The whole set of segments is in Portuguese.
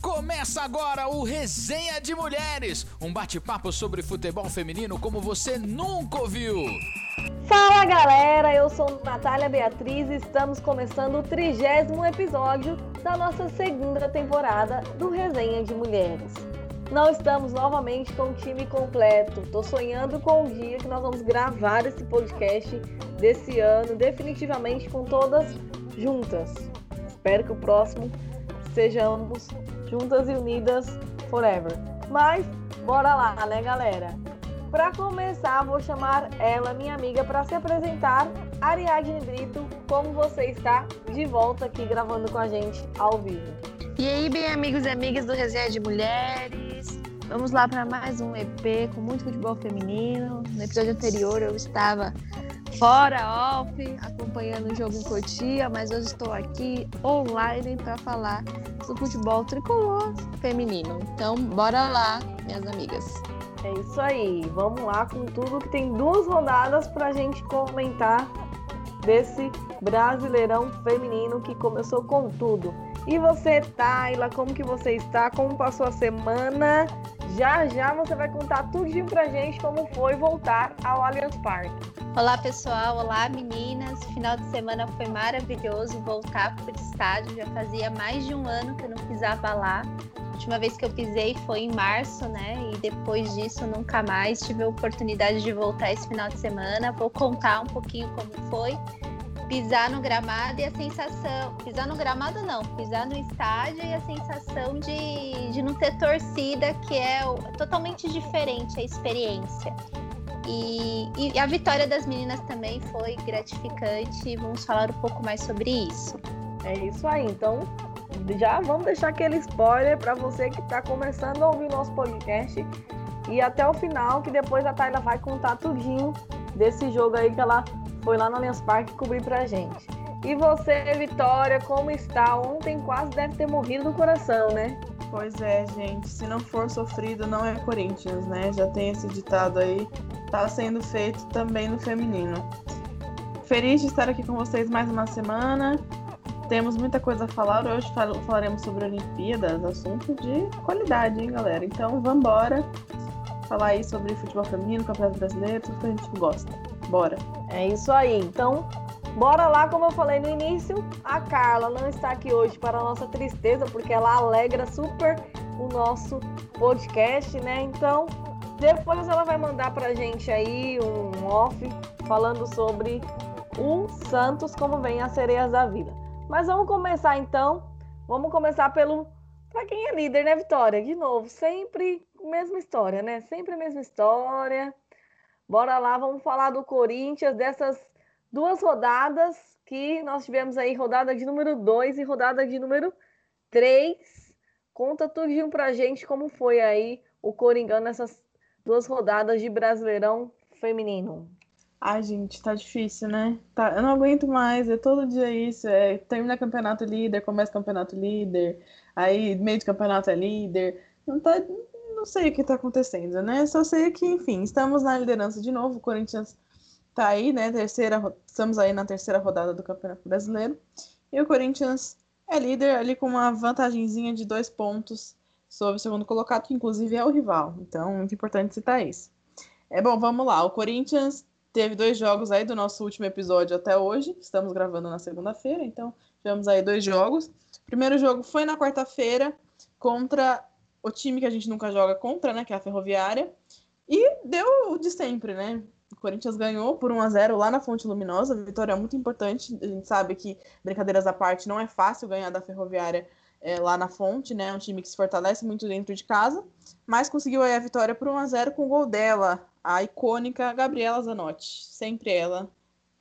Começa agora o Resenha de Mulheres, um bate-papo sobre futebol feminino como você nunca ouviu. Fala galera, eu sou Natália Beatriz e estamos começando o trigésimo episódio da nossa segunda temporada do Resenha de Mulheres. Não estamos novamente com o time completo. Tô sonhando com o dia que nós vamos gravar esse podcast desse ano, definitivamente com todas juntas. Espero que o próximo sejamos juntas e unidas forever. Mas bora lá, né, galera? Para começar, vou chamar ela, minha amiga, para se apresentar. Ariadne Brito, como você está de volta aqui gravando com a gente ao vivo? E aí, bem amigos e amigas do Resenha de Mulheres, vamos lá para mais um EP com muito futebol feminino. No episódio anterior eu estava fora, off, acompanhando o jogo em Cotia, mas hoje estou aqui online para falar do futebol tricolor feminino. Então, bora lá, minhas amigas. É isso aí, vamos lá com tudo que tem duas rodadas para a gente comentar desse Brasileirão feminino que começou com tudo. E você, Tayla, como que você está? Como passou a semana? Já já você vai contar tudinho pra gente como foi voltar ao Allianz Parque. Olá, pessoal. Olá, meninas. Final de semana foi maravilhoso voltar para o estádio. Já fazia mais de um ano que eu não pisava lá. A última vez que eu pisei foi em março, né? E depois disso nunca mais tive a oportunidade de voltar esse final de semana. Vou contar um pouquinho como foi pisar no gramado e a sensação. Pisar no gramado não, pisar no estádio e a sensação de, de não ter torcida, que é totalmente diferente a experiência. E, e, a vitória das meninas também foi gratificante. Vamos falar um pouco mais sobre isso. É isso aí. Então, já vamos deixar aquele spoiler para você que está começando a ouvir nosso podcast e até o final, que depois a Tayla vai contar tudinho desse jogo aí que ela foi lá no Allianz Parque cobrir pra gente. E você, Vitória, como está? Ontem quase deve ter morrido do coração, né? Pois é, gente. Se não for sofrido, não é Corinthians, né? Já tem esse ditado aí. Tá sendo feito também no feminino. Feliz de estar aqui com vocês mais uma semana. Temos muita coisa a falar. Hoje falaremos sobre Olimpíadas, assunto de qualidade, hein, galera? Então, vamos embora falar aí sobre futebol feminino, campeonato brasileiro, tudo que a gente gosta. Bora! É isso aí. Então, bora lá, como eu falei no início, a Carla não está aqui hoje para a nossa tristeza, porque ela alegra super o nosso podcast, né? Então, depois ela vai mandar pra gente aí um off falando sobre o Santos, como vem as sereias da vida. Mas vamos começar então. Vamos começar pelo para quem é líder, né, Vitória? De novo, sempre mesma história, né? Sempre a mesma história. Bora lá, vamos falar do Corinthians, dessas duas rodadas que nós tivemos aí, rodada de número 2 e rodada de número 3. Conta tudinho pra gente como foi aí o Coringão nessas duas rodadas de Brasileirão feminino. Ai, gente, tá difícil, né? Tá, eu não aguento mais, é todo dia isso. É, termina campeonato líder, começa campeonato líder, aí meio de campeonato é líder. Não tá, sei o que está acontecendo, né? Só sei que, enfim, estamos na liderança de novo. O Corinthians está aí, né? Terceira, estamos aí na terceira rodada do Campeonato Brasileiro. E o Corinthians é líder ali com uma vantagemzinha de dois pontos sobre o segundo colocado, que inclusive é o rival. Então, muito importante citar isso. É bom, vamos lá. O Corinthians teve dois jogos aí do nosso último episódio até hoje. Estamos gravando na segunda-feira, então tivemos aí dois jogos. O primeiro jogo foi na quarta-feira contra o time que a gente nunca joga contra, né? Que é a Ferroviária. E deu de sempre, né? O Corinthians ganhou por 1 a 0 lá na Fonte Luminosa. Vitória muito importante. A gente sabe que, brincadeiras à parte, não é fácil ganhar da Ferroviária é, lá na Fonte, né? É um time que se fortalece muito dentro de casa. Mas conseguiu aí a vitória por 1 a 0 com o gol dela, a icônica Gabriela Zanotti. Sempre ela,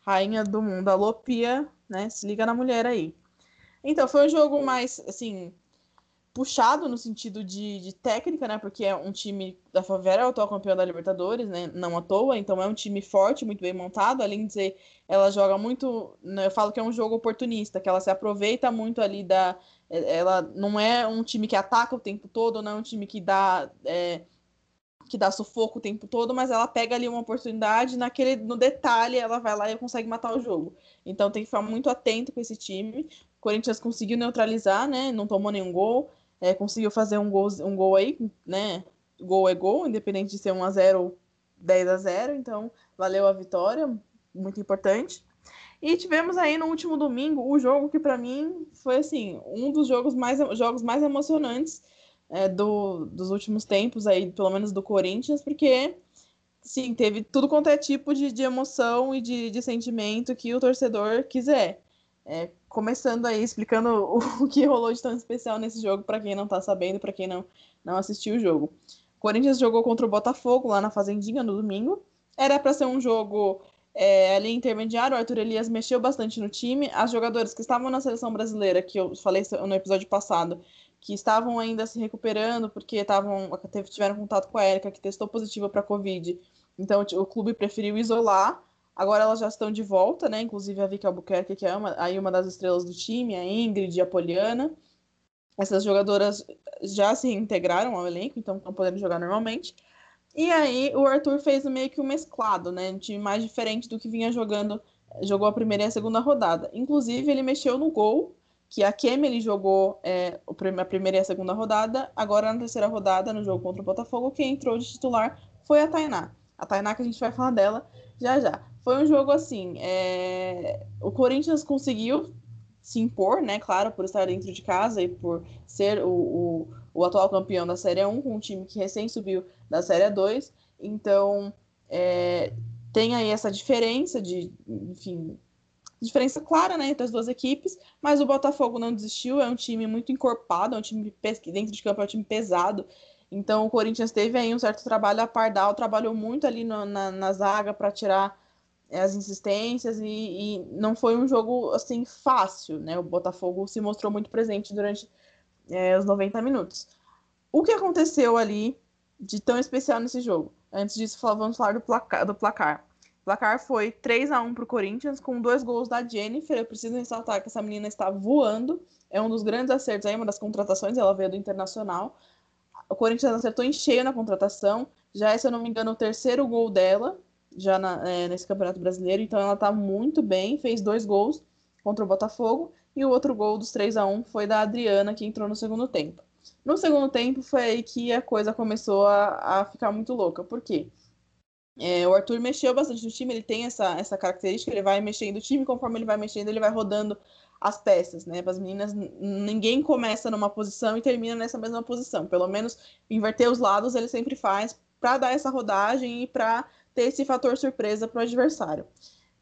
rainha do mundo. Alô, Pia, né? Se liga na mulher aí. Então, foi um jogo mais, assim, puxado no sentido de, de, técnica, né? Porque é um time da Favela, é o atual campeão da Libertadores, né? Não à toa, então é um time forte, muito bem montado. Além de dizer, ela joga muito. Né? Eu falo que é um jogo oportunista, que ela se aproveita muito ali da. Ela não é um time que ataca o tempo todo, não é um time que dá. É, que dá sufoco o tempo todo, mas ela pega ali uma oportunidade, naquele no detalhe ela vai lá e consegue matar o jogo. Então tem que ficar muito atento com esse time. O Corinthians conseguiu neutralizar, né? Não tomou nenhum gol é, conseguiu fazer um gol, um gol aí, né? Gol é gol, independente de ser 1 a 0 ou 10 a 0 então valeu a vitória, muito importante. E tivemos aí no último domingo o jogo que para mim foi assim um dos jogos mais, jogos mais emocionantes é, do, dos últimos tempos aí, pelo menos do Corinthians, porque sim, teve tudo quanto é tipo de, de emoção e de, de sentimento que o torcedor quiser. É, começando aí explicando o, que rolou de tão especial nesse jogo para quem não tá sabendo, para quem não, não assistiu o jogo. O Corinthians jogou contra o Botafogo lá na Fazendinha no domingo. Era para ser um jogo é, ali intermediário, o Arthur Elias mexeu bastante no time. As jogadoras que estavam na seleção brasileira, que eu falei no episódio passado, que estavam ainda se recuperando porque estavam tiveram contato com a Erika, que testou positivo para Covid. Então o clube preferiu isolar. Agora elas já estão de volta, né? Inclusive a Vicky Albuquerque, que é uma, aí uma das estrelas do time, a Ingrid e a Poliana. Essas jogadoras já se integraram ao elenco, então estão podendo jogar normalmente. E aí o Arthur fez meio que um mesclado, né? Um time mais diferente do que vinha jogando, jogou a primeira e a segunda rodada. Inclusive, ele mexeu no gol, que a Kemi ele jogou é, a primeira e a segunda rodada. Agora, na terceira rodada, no jogo contra o Botafogo, quem entrou de titular foi a Tainá. A Tainá que a gente vai falar dela já já. Foi um jogo assim, é... o Corinthians conseguiu se impor, né? Claro, por estar dentro de casa e por ser o, o, o atual campeão da Série 1, com um time que recém subiu da Série 2. Então, é, tem aí essa diferença de, enfim, diferença clara né, entre as duas equipes, mas o Botafogo não desistiu, é um time muito encorpado, é um time dentro de campo é um time pesado. Então o Corinthians teve aí um certo trabalho, a Pardal trabalhou muito ali no, na, na zaga para tirar é, as insistências e, e, não foi um jogo assim fácil, né? O Botafogo se mostrou muito presente durante é, os 90 minutos. O que aconteceu ali de tão especial nesse jogo? Antes disso, vamos falar do placar. Do placar. O placar foi 3 a 1 para o Corinthians, com dois gols da Jennifer. Eu preciso ressaltar que essa menina está voando. É um dos grandes acertos aí, uma das contratações. Ela veio do Internacional. O Corinthians acertou em cheio na contratação. Já é, se eu não me engano, o terceiro gol dela, já na, é, nesse Campeonato Brasileiro. Então ela está muito bem. Fez dois gols contra o Botafogo. E o outro gol dos 3 a 1 foi da Adriana, que entrou no segundo tempo. No segundo tempo foi aí que a coisa começou a, a ficar muito louca. Por quê? É, o Arthur mexeu bastante no time, ele tem essa, essa característica, ele vai mexendo o time, conforme ele vai mexendo, ele vai rodando as peças, né? As meninas, ninguém começa numa posição e termina nessa mesma posição. Pelo menos inverter os lados ele sempre faz para dar essa rodagem e para ter esse fator surpresa para o adversário.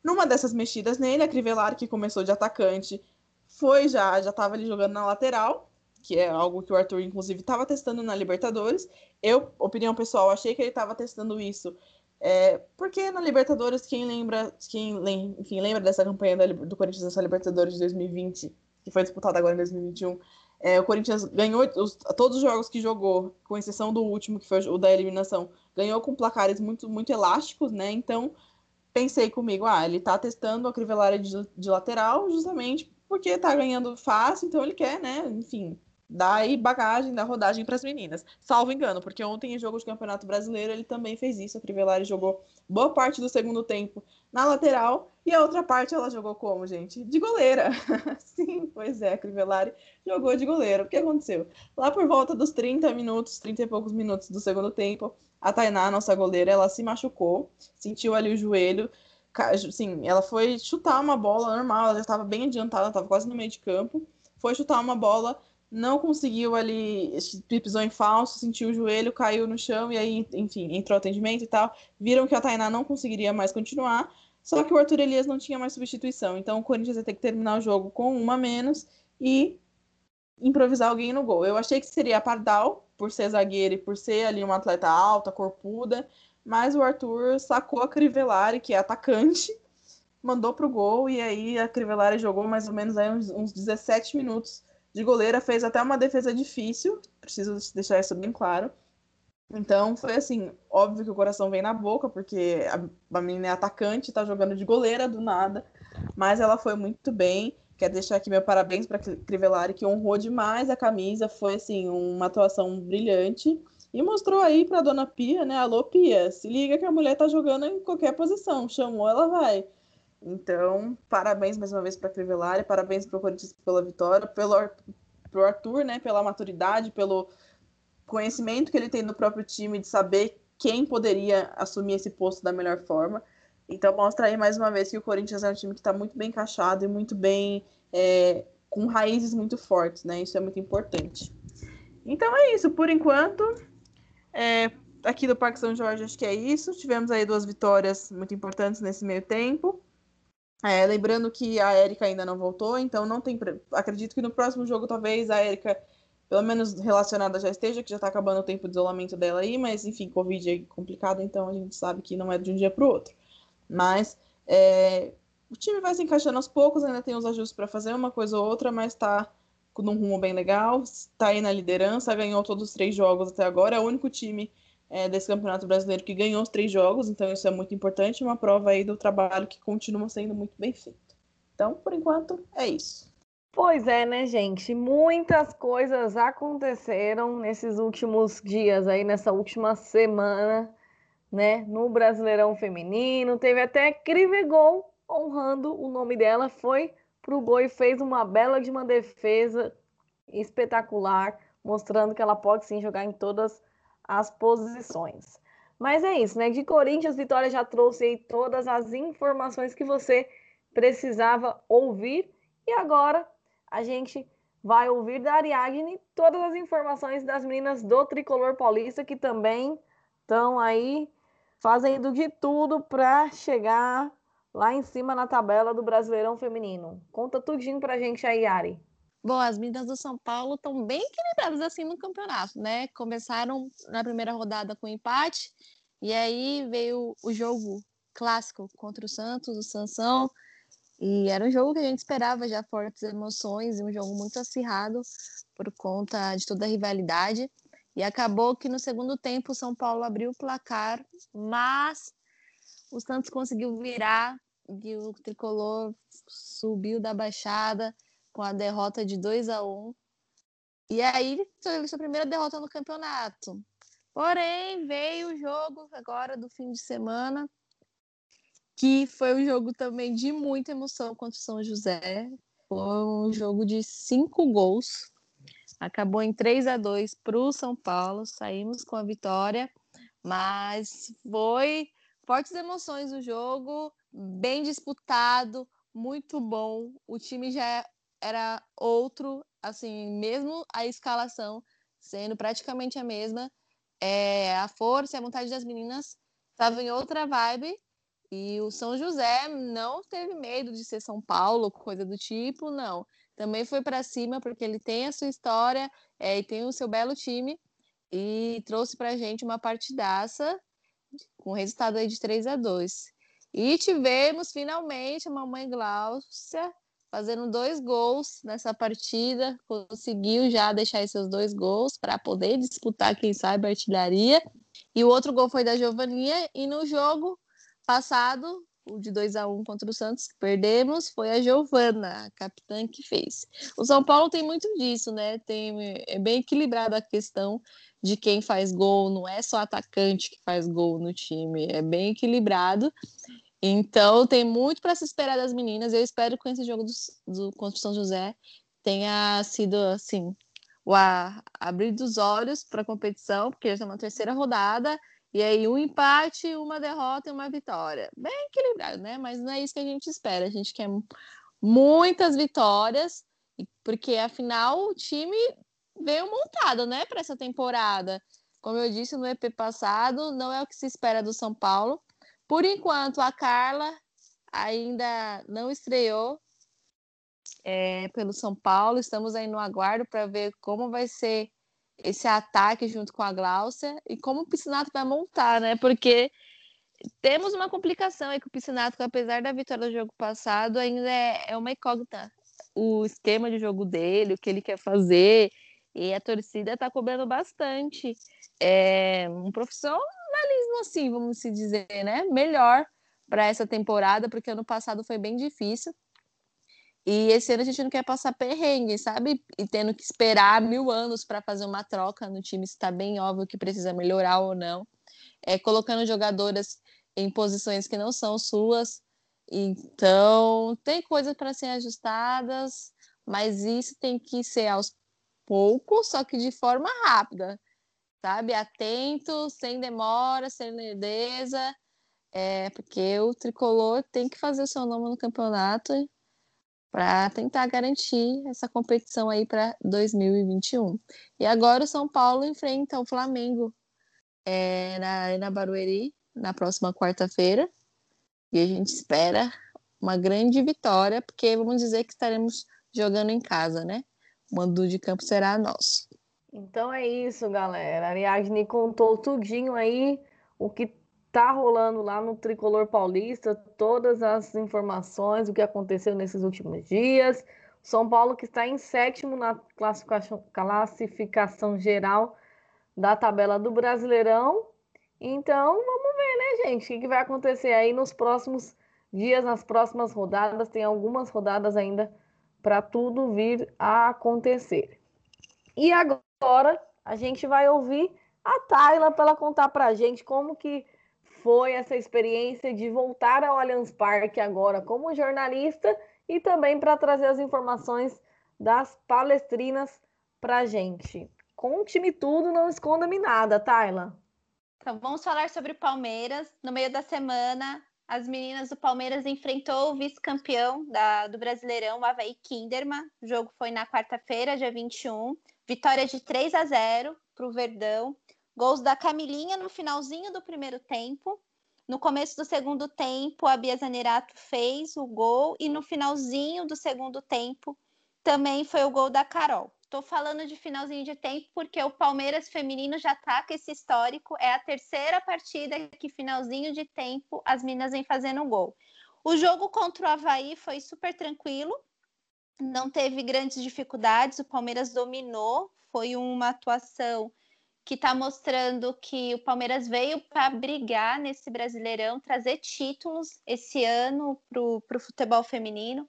Numa dessas mexidas nele, a Crivellari, que começou de atacante, foi já, já estava ali jogando na lateral, que é algo que o Arthur, inclusive, estava testando na Libertadores. Eu, opinião pessoal, achei que ele estava testando isso é, porque na Libertadores, quem lembra, quem enfim, lembra dessa campanha da, do Corinthians nessa Libertadores de 2020, que foi disputada agora em 2021, é, o Corinthians ganhou os, todos os jogos que jogou, com exceção do último, que foi o da eliminação, ganhou com placares muito, muito elásticos, né? Então, pensei comigo, ah, ele tá testando a crivelária de, de lateral justamente porque tá ganhando fácil, então ele quer, né? Enfim, dar aí bagagem, dar rodagem para as meninas. Salvo engano, porque ontem em jogo de Campeonato Brasileiro ele também fez isso. A Crivellari jogou boa parte do segundo tempo na lateral e a outra parte ela jogou como, gente? De goleira. Sim, pois é, a Crivellari jogou de goleiro. O que aconteceu? Lá por volta dos 30 minutos, 30 e poucos minutos do segundo tempo, a Tainá, nossa goleira, ela se machucou, sentiu ali o joelho. Sim, ela foi chutar uma bola normal, ela já estava bem adiantada, estava quase no meio de campo. Foi chutar uma bola não conseguiu ali, pisou em falso, sentiu o joelho, caiu no chão e aí, enfim, entrou atendimento e tal. Viram que a Tainá não conseguiria mais continuar, só que o Arthur Elias não tinha mais substituição. Então o Corinthians ia ter que terminar o jogo com uma menos e improvisar alguém no gol. Eu achei que seria a Pardal, por ser zagueira e por ser ali uma atleta alta, corpuda, mas o Arthur sacou a Crivellari, que é atacante, mandou pro gol e aí a Crivellari jogou mais ou menos aí uns, uns 17 minutos de goleira, fez até uma defesa difícil, preciso deixar isso bem claro. Então foi assim, óbvio que o coração vem na boca, porque a, a menina é atacante, tá jogando de goleira do nada, mas ela foi muito bem. Quero deixar aqui meu parabéns para Crivellari, que honrou demais a camisa, foi assim, uma atuação brilhante. E mostrou aí para dona Pia, né? Alô, Pia, se liga que a mulher tá jogando em qualquer posição. Chamou, ela vai. Então, parabéns mais uma vez para a Crivellari, parabéns para o Corinthians pela vitória, pelo, pro Arthur, né? Pela maturidade, pelo conhecimento que ele tem do próprio time, de saber quem poderia assumir esse posto da melhor forma. Então mostra aí mais uma vez que o Corinthians é um time que está muito bem encaixado e muito bem é, com raízes muito fortes, né? Isso é muito importante. Então é isso, por enquanto. É, aqui do Parque São Jorge acho que é isso. Tivemos aí duas vitórias muito importantes nesse meio tempo. É, lembrando que a Érica ainda não voltou, então não tem. Acredito que no próximo jogo talvez a Érica, pelo menos relacionada, já esteja, que já está acabando o tempo de isolamento dela aí, mas enfim, Covid é complicado, então a gente sabe que não é de um dia para o outro. Mas é, o time vai se encaixando aos poucos, ainda tem os ajustes para fazer uma coisa ou outra, mas está num rumo bem legal, está aí na liderança, ganhou todos os três jogos até agora, é o único time é, desse Campeonato Brasileiro que ganhou os três jogos, então isso é muito importante, uma prova aí do trabalho que continua sendo muito bem feito. Então, por enquanto, é isso. Pois é, né, gente? Muitas coisas aconteceram nesses últimos dias aí, nessa última semana, né? No Brasileirão Feminino. Teve até Crivegol honrando o nome dela, foi pro gol e fez uma bela de uma defesa espetacular, mostrando que ela pode sim jogar em todas as posições. Mas é isso, né? De Corinthians, Vitória já trouxe aí todas as informações que você precisava ouvir. E agora a gente vai ouvir da Ariadne todas as informações das meninas do Tricolor Paulista que também estão aí fazendo de tudo para chegar lá em cima na tabela do Brasileirão Feminino. Conta tudinho pra gente aí, Ari. Bom, as meninas do São Paulo estão bem equilibradas assim no campeonato, né? Começaram na primeira rodada com empate, e aí veio o jogo clássico contra o Santos, o Sansão, e era um jogo que a gente esperava já fortes emoções e um jogo muito acirrado por conta de toda a rivalidade. E acabou que no segundo tempo o São Paulo abriu o placar, mas o Santos conseguiu virar e o tricolor subiu da baixada com a derrota de 2 a 1 E aí teve sua primeira derrota no campeonato. Porém, veio o jogo agora do fim de semana, que foi um jogo também de muita emoção contra o São José. Foi um jogo de cinco gols. Acabou em 3 a 2 para o São Paulo. Saímos com a vitória, mas foi fortes emoções o jogo, bem disputado, muito bom. O time já era outro, assim, mesmo a escalação sendo praticamente a mesma, é, a força e a vontade das meninas estavam em outra vibe. E o São José não teve medo de ser São Paulo, coisa do tipo, não. Também foi para cima, porque ele tem a sua história é, e tem o seu belo time. E trouxe para gente uma partidaça com resultado aí de 3 a 2 E tivemos finalmente a mamãe Gláucia fazendo dois gols nessa partida, conseguiu já deixar esses dois gols para poder disputar, quem sabe, a artilharia. E o outro gol foi da Giovaninha, e no jogo passado, o de 2 a 1 um contra o Santos, que perdemos, foi a Giovana, a capitã que fez. O São Paulo tem muito disso, né? Tem, é bem equilibrado a questão de quem faz gol, não é só atacante que faz gol no time, é bem equilibrado. Então tem muito para se esperar das meninas. Eu espero que esse jogo do, do contra São José tenha sido assim o a, abrir dos olhos para a competição, porque já estamos na terceira rodada. E aí, um empate, uma derrota e uma vitória. Bem equilibrado, né? Mas não é isso que a gente espera. A gente quer muitas vitórias, porque afinal o time veio montado, né, para essa temporada. Como eu disse no EP passado, não é o que se espera do São Paulo. Por enquanto, a Carla ainda não estreou é, pelo São Paulo. Estamos aí no aguardo para ver como vai ser esse ataque junto com a Gláucia e como o Piscinato vai montar, né? Porque temos uma complicação aí com o Piscinato, que apesar da vitória do jogo passado, ainda é, é uma incógnita o esquema de jogo dele, o que ele quer fazer, e a torcida está cobrando bastante. É um profissionalismo, assim, vamos se dizer, né? Melhor para essa temporada, porque ano passado foi bem difícil. E esse ano a gente não quer passar perrengue, sabe? E tendo que esperar mil anos para fazer uma troca no time, está bem óbvio que precisa melhorar ou não. É, colocando jogadoras em posições que não são suas. Então, tem coisas para serem ajustadas, mas isso tem que ser aos pouco, só que de forma rápida, sabe? Atento, sem demora, sem lerdeza, é, porque o tricolor tem que fazer o seu nome no campeonato para tentar garantir essa competição aí para 2021. E agora o São Paulo enfrenta o Flamengo é, na Arena Barueri na próxima quarta-feira. E a gente espera uma grande vitória, porque vamos dizer que estaremos jogando em casa, né? O mando de campo será nosso. Então é isso, galera. A Ariadne contou tudinho aí o que tá rolando lá no Tricolor Paulista, todas as informações, o que aconteceu nesses últimos dias. São Paulo que está em sétimo na classificação, geral da tabela do Brasileirão. Então, vamos ver, né, gente? O que vai acontecer aí nos próximos dias, nas próximas rodadas. Tem algumas rodadas ainda para tudo vir a acontecer. E agora a gente vai ouvir a Tayla para ela contar para a gente como que foi essa experiência de voltar ao Allianz Parque agora como jornalista e também para trazer as informações das palestrinas para a gente. Conte-me tudo, não esconda-me nada, Tayla. Então, vamos falar sobre o Palmeiras. No meio da semana, as meninas do Palmeiras enfrentou o vice-campeão do Brasileirão, o Havaí Kinderman. O jogo foi na quarta-feira, dia 21. Vitória de 3 a 0 para o Verdão. Gols da Camilinha no finalzinho do primeiro tempo. No começo do segundo tempo, a Bia Zanerato fez o gol. E no finalzinho do segundo tempo, também foi o gol da Carol. Estou falando de finalzinho de tempo porque o Palmeiras feminino já tá com esse histórico. É a terceira partida que finalzinho de tempo as meninas vêm fazendo gol. O jogo contra o Havaí foi super tranquilo, não teve grandes dificuldades. O Palmeiras dominou, foi uma atuação que está mostrando que o Palmeiras veio para brigar nesse Brasileirão, trazer títulos esse ano para o futebol feminino.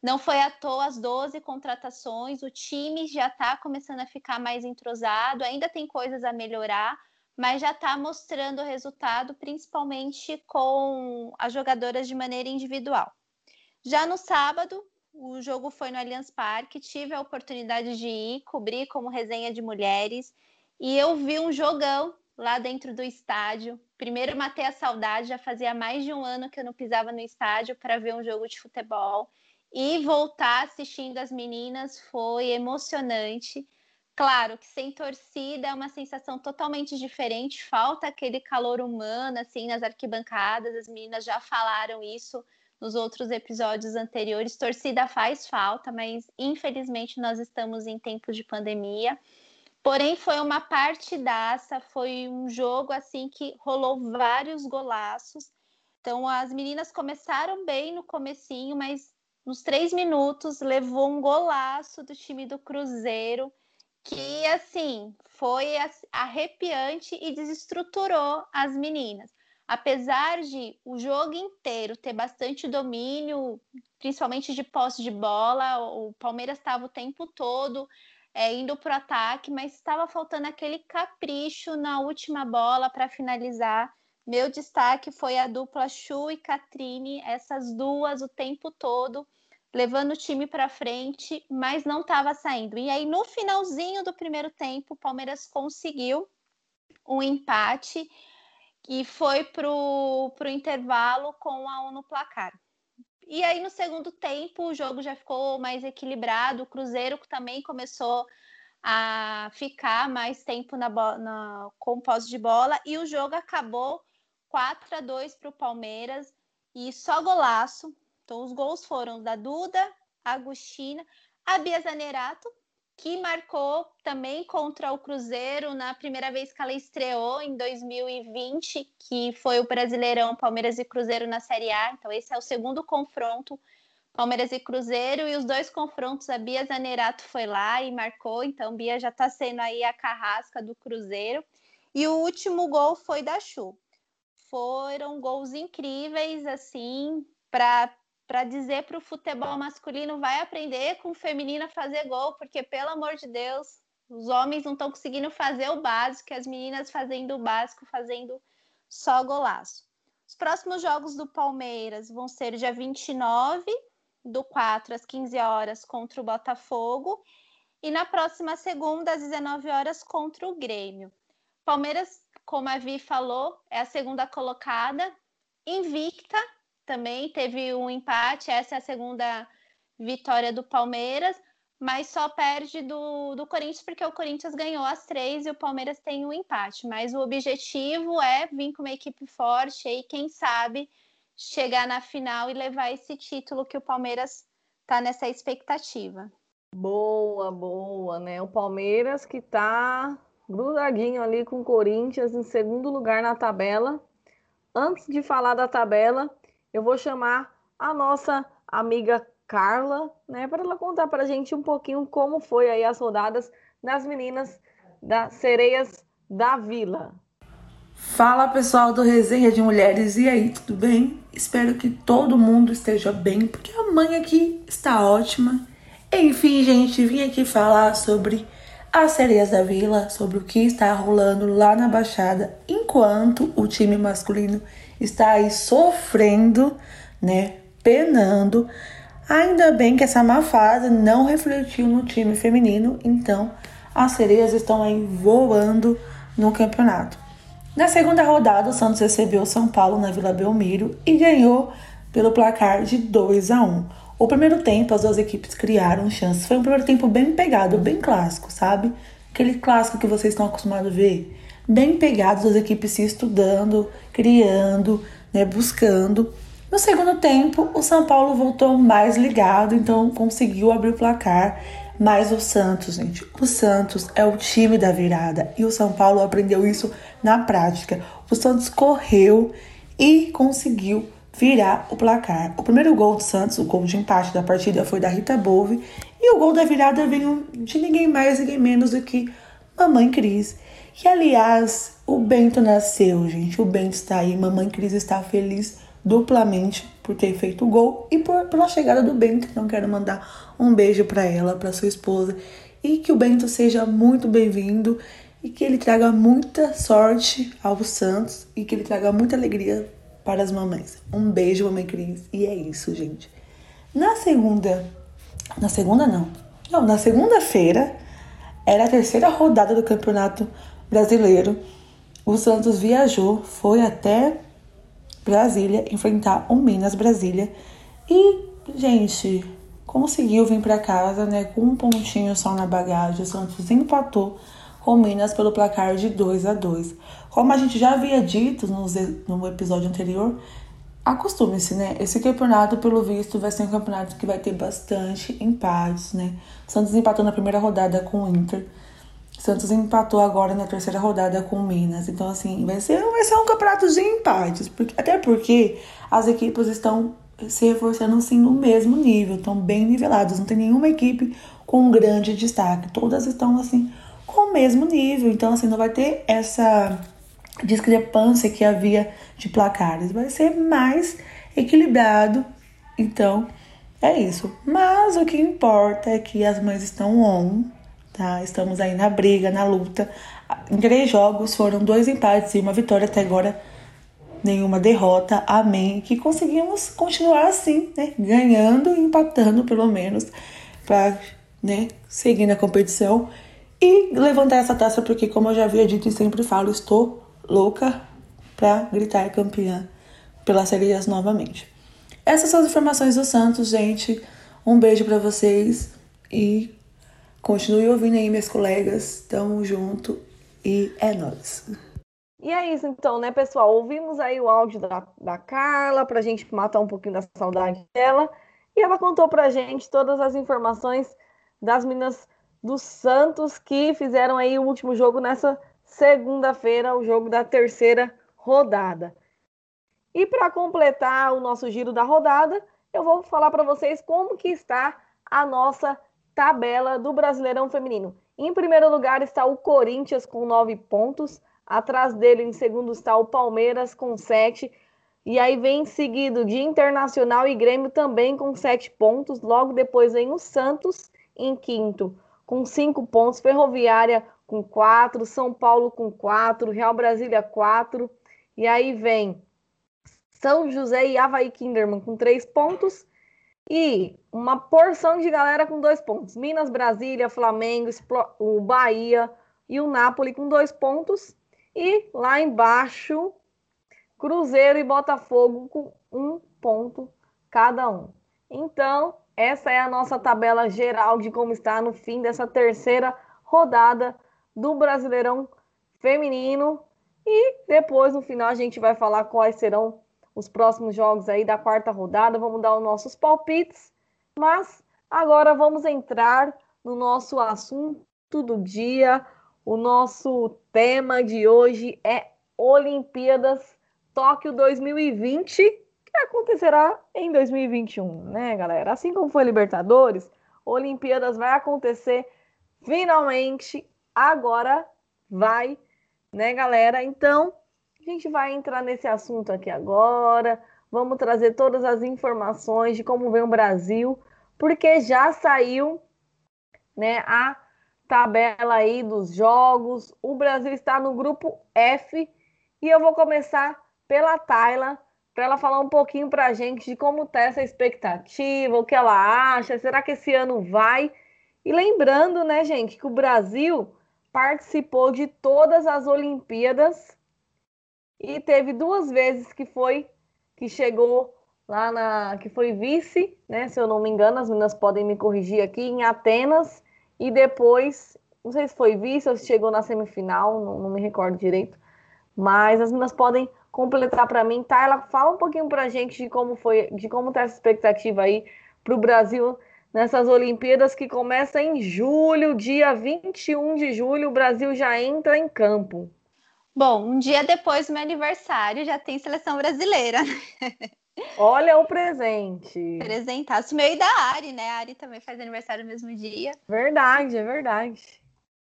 Não foi à toa as 12 contratações, o time já está começando a ficar mais entrosado, ainda tem coisas a melhorar, mas já está mostrando resultado, principalmente com as jogadoras de maneira individual. Já no sábado, o jogo foi no Allianz Parque, tive a oportunidade de ir cobrir como resenha de mulheres e eu vi um jogão lá dentro do estádio. Primeiro matei a saudade, já fazia mais de um ano que eu não pisava no estádio para ver um jogo de futebol. E voltar assistindo as meninas foi emocionante. Claro que sem torcida é uma sensação totalmente diferente, falta aquele calor humano assim nas arquibancadas, as meninas já falaram isso nos outros episódios anteriores. Torcida faz falta, mas infelizmente nós estamos em tempos de pandemia. Porém, foi uma partidaça, foi um jogo assim que rolou vários golaços. Então, as meninas começaram bem no comecinho, mas nos três minutos levou um golaço do time do Cruzeiro, que assim foi arrepiante e desestruturou as meninas. Apesar de o jogo inteiro ter bastante domínio, principalmente de posse de bola, o Palmeiras estava o tempo todo é, indo para o ataque, mas estava faltando aquele capricho na última bola para finalizar. Meu destaque foi a dupla Chu e Catrine, essas duas o tempo todo, levando o time para frente, mas não estava saindo. E aí, no finalzinho do primeiro tempo, o Palmeiras conseguiu um empate e foi para o intervalo com a um no placar. E aí, no segundo tempo, o jogo já ficou mais equilibrado. O Cruzeiro também começou a ficar mais tempo na, na, com posse de bola. E o jogo acabou 4 a 2 para o Palmeiras. E só golaço. Então, os gols foram da Duda, Agostina, a Bia Zanerato, que marcou também contra o Cruzeiro na primeira vez que ela estreou em 2020, que foi o Brasileirão Palmeiras e Cruzeiro na Série A. Então, esse é o segundo confronto Palmeiras e Cruzeiro, e os dois confrontos a Bia Zanerato foi lá e marcou, então Bia já está sendo aí a carrasca do Cruzeiro. E o último gol foi da Chu. Foram gols incríveis, assim, para para dizer para o futebol masculino vai aprender com o feminino a fazer gol, porque pelo amor de Deus, os homens não estão conseguindo fazer o básico, as meninas fazendo o básico, fazendo só golaço. Os próximos jogos do Palmeiras vão ser dia 29, do 4 às 15 horas contra o Botafogo. E na próxima segunda, às 19 horas, contra o Grêmio. Palmeiras, como a Vi falou, é a segunda colocada, invicta também, teve um empate, essa é a segunda vitória do Palmeiras, mas só perde do, do Corinthians porque o Corinthians ganhou as três e o Palmeiras tem um empate. Mas o objetivo é vir com uma equipe forte e quem sabe chegar na final e levar esse título que o Palmeiras está nessa expectativa. Boa, boa, né? O Palmeiras que está grudadinho ali com o Corinthians em segundo lugar na tabela. Antes de falar da tabela, eu vou chamar a nossa amiga Carla, né, para ela contar para a gente um pouquinho como foi aí as rodadas das meninas das Sereias da Vila. Fala pessoal do Resenha de Mulheres, e aí, tudo bem? Espero que todo mundo esteja bem, porque a mãe aqui está ótima. Enfim, gente, vim aqui falar sobre as Sereias da Vila, sobre o que está rolando lá na Baixada, enquanto o time masculino está aí sofrendo, né, penando. Ainda bem que essa má fase não refletiu no time feminino, então as sereias estão aí voando no campeonato. Na segunda rodada, o Santos recebeu o São Paulo na Vila Belmiro e ganhou pelo placar de 2 a 1. O primeiro tempo, as duas equipes criaram chances. Foi um primeiro tempo bem pegado, bem clássico, sabe? Aquele clássico que vocês estão acostumados a ver. Bem pegado, as equipes se estudando, criando, né, buscando. No segundo tempo, o São Paulo voltou mais ligado, então conseguiu abrir o placar. Mas o Santos, gente, o Santos é o time da virada e o São Paulo aprendeu isso na prática. O Santos correu e conseguiu virar o placar. O primeiro gol do Santos, o gol de empate da partida, foi da Rita Bove. E o gol da virada veio de ninguém mais, ninguém menos do que Mamãe Cris. E aliás, o Bento nasceu, gente. O Bento está aí. Mamãe Cris está feliz duplamente por ter feito o gol e por, pela chegada do Bento. Então, quero mandar um beijo para ela, para sua esposa. E que o Bento seja muito bem-vindo e que ele traga muita sorte ao Santos e que ele traga muita alegria para as mamães. Um beijo, mamãe Cris. E é isso, gente. Na segunda. Na segunda, não. Não, na segunda-feira era a terceira rodada do Campeonato Brasileiro. O Santos viajou, foi até Brasília enfrentar o Minas Brasília. E, gente, conseguiu vir para casa, né, com um pontinho só na bagagem. O Santos empatou com Minas pelo placar de 2 a 2. Como a gente já havia dito no, episódio anterior, acostume-se, né? Esse campeonato, pelo visto, vai ser um campeonato que vai ter bastante empates, né? Santos empatou na primeira rodada com o Inter. Santos empatou agora na terceira rodada com o Minas. Então, assim, vai ser, vai ser um campeonato de empates. Porque, até porque as equipes estão se reforçando, assim, no mesmo nível. Estão bem niveladas. Não tem nenhuma equipe com grande destaque. Todas estão, assim, com o mesmo nível. Então, assim, não vai ter essa discrepância que havia de placares. Vai ser mais equilibrado. Então, é isso. Mas o que importa é que as mães estão on, tá? Estamos aí na briga, na luta. Em três jogos foram dois empates e uma vitória até agora. Nenhuma derrota, amém. Que conseguimos continuar assim, né? Ganhando e empatando, pelo menos, para né, seguir na competição e levantar essa taça, porque, como eu já havia dito e sempre falo, estou louca para gritar campeã pelas Serias novamente. Essas são as informações do Santos, gente. Um beijo para vocês e continue ouvindo aí, meus colegas. Tamo junto e é nóis. E é isso então, né, pessoal? Ouvimos aí o áudio da, da Carla pra gente matar um pouquinho da saudade dela. E ela contou pra gente todas as informações das meninas do Santos que fizeram aí o último jogo nessa segunda-feira, o jogo da terceira rodada. E para completar o nosso giro da rodada, eu vou falar para vocês como que está a nossa tabela do Brasileirão Feminino. Em primeiro lugar está o Corinthians com nove pontos. Atrás dele, em segundo, está o Palmeiras com sete. E aí vem seguido de Internacional e Grêmio também com sete pontos. Logo depois vem o Santos em quinto com cinco pontos. Ferroviária com quatro, São Paulo com quatro, Real Brasília quatro, e aí vem São José e Havaí Kinderman com três pontos, E uma porção de galera com dois pontos. Minas, Brasília, Flamengo, o Bahia e o Napoli com dois pontos. E lá embaixo, Cruzeiro e Botafogo com um ponto cada um. Então, essa é a nossa tabela geral de como está no fim dessa terceira rodada do Brasileirão Feminino. E depois, no final, a gente vai falar quais serão os próximos jogos aí da quarta rodada. Vamos dar os nossos palpites. Mas agora vamos entrar no nosso assunto do dia. O nosso tema de hoje é Olimpíadas Tóquio 2020 acontecerá em 2021, né, galera? Assim como foi Libertadores, Olimpíadas vai acontecer finalmente agora vai, né, galera? Então, a gente vai entrar nesse assunto aqui agora. Vamos trazer todas as informações de como vem o Brasil, porque já saiu, né, a tabela aí dos jogos. O Brasil está no grupo F e eu vou começar pela Taila para ela falar um pouquinho para a gente de como está essa expectativa, o que ela acha, será que esse ano vai? E lembrando, né, gente, que o Brasil participou de todas as Olimpíadas e teve duas vezes que foi que chegou lá na que foi vice, né, se eu não me engano, as meninas podem me corrigir aqui em Atenas. E depois, não sei se foi vice ou se chegou na semifinal, não, não me recordo direito, mas as meninas podem completar para mim, tá? Ela fala um pouquinho para a gente de como foi, de como tá essa expectativa aí para o Brasil nessas Olimpíadas que começa em julho, dia 21 de julho, o Brasil já entra em campo. Bom, um dia depois do meu aniversário já tem seleção brasileira. Olha o presente. Apresentasse o meu e da Ari, né? A Ari também faz aniversário no mesmo dia. Verdade, é verdade.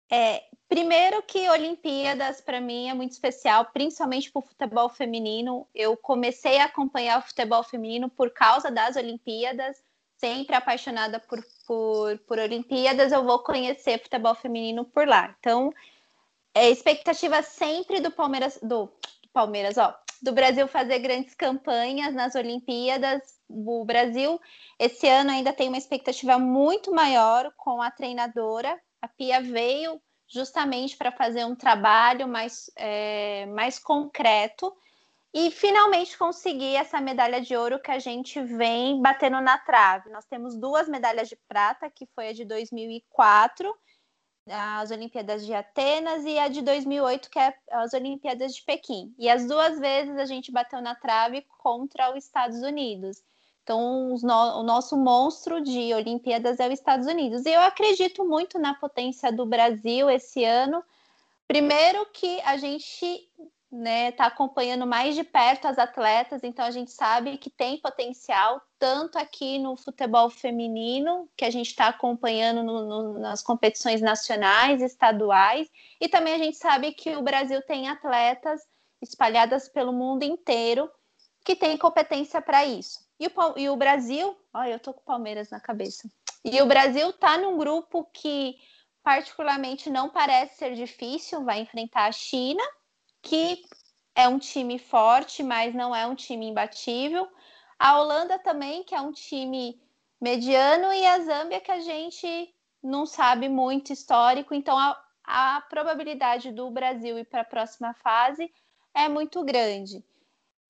É, primeiro que Olimpíadas para mim é muito especial, principalmente para o futebol feminino. Eu comecei a acompanhar o futebol feminino por causa das Olimpíadas, sempre apaixonada por, por, por Olimpíadas, eu vou conhecer futebol feminino por lá. Então, é expectativa sempre do Palmeiras, do, Palmeiras, ó, do Brasil fazer grandes campanhas nas Olimpíadas. O Brasil, esse ano, ainda tem uma expectativa muito maior com a treinadora a Pia veio justamente para fazer um trabalho mais, é, mais concreto e finalmente conseguir essa medalha de ouro que a gente vem batendo na trave. Nós temos duas medalhas de prata, que foi a de 2004, as Olimpíadas de Atenas, e a de 2008, que é as Olimpíadas de Pequim. E as duas vezes a gente bateu na trave contra os Estados Unidos. Então, no, o nosso monstro de Olimpíadas é os Estados Unidos. E eu acredito muito na potência do Brasil esse ano. Primeiro que a gente né, tá acompanhando mais de perto as atletas, então a gente sabe que tem potencial, tanto aqui no futebol feminino, que a gente está acompanhando no, no, nas competições nacionais, estaduais, e também a gente sabe que o Brasil tem atletas espalhadas pelo mundo inteiro que têm competência para isso. E o, e o Brasil, olha, eu tô com o Palmeiras na cabeça. E o Brasil tá num grupo que particularmente não parece ser difícil, vai enfrentar a China, que é um time forte, mas não é um time imbatível. A Holanda também, que é um time mediano, e a Zâmbia, que a gente não sabe muito histórico, então a, a probabilidade do Brasil ir para a próxima fase é muito grande.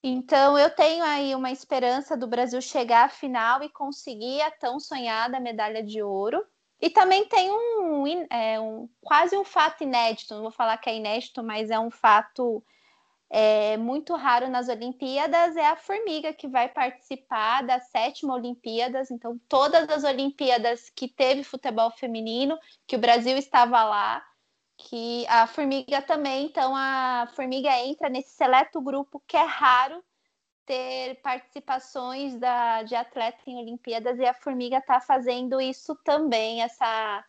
Então, eu tenho aí uma esperança do Brasil chegar à final e conseguir a tão sonhada medalha de ouro. E também tem um, é, um quase um fato inédito, não vou falar que é inédito, mas é um fato é, muito raro nas Olimpíadas, é a Formiga que vai participar da sétima Olimpíadas. Então, todas as Olimpíadas que teve futebol feminino, que o Brasil estava lá, que a formiga também, então a formiga entra nesse seleto grupo que é raro ter participações da, de atleta em Olimpíadas e a formiga está fazendo isso também, essa,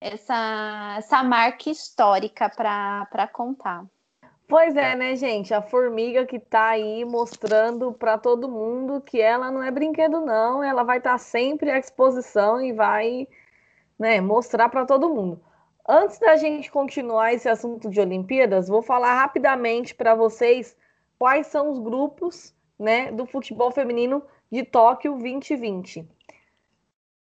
essa, essa marca histórica para contar. Pois é, né, gente? A formiga que está aí mostrando para todo mundo que ela não é brinquedo, não. Ela vai estar tá sempre à exposição e vai né, mostrar para todo mundo. Antes da gente continuar esse assunto de Olimpíadas, vou falar rapidamente para vocês quais são os grupos né, do futebol feminino de Tóquio 2020.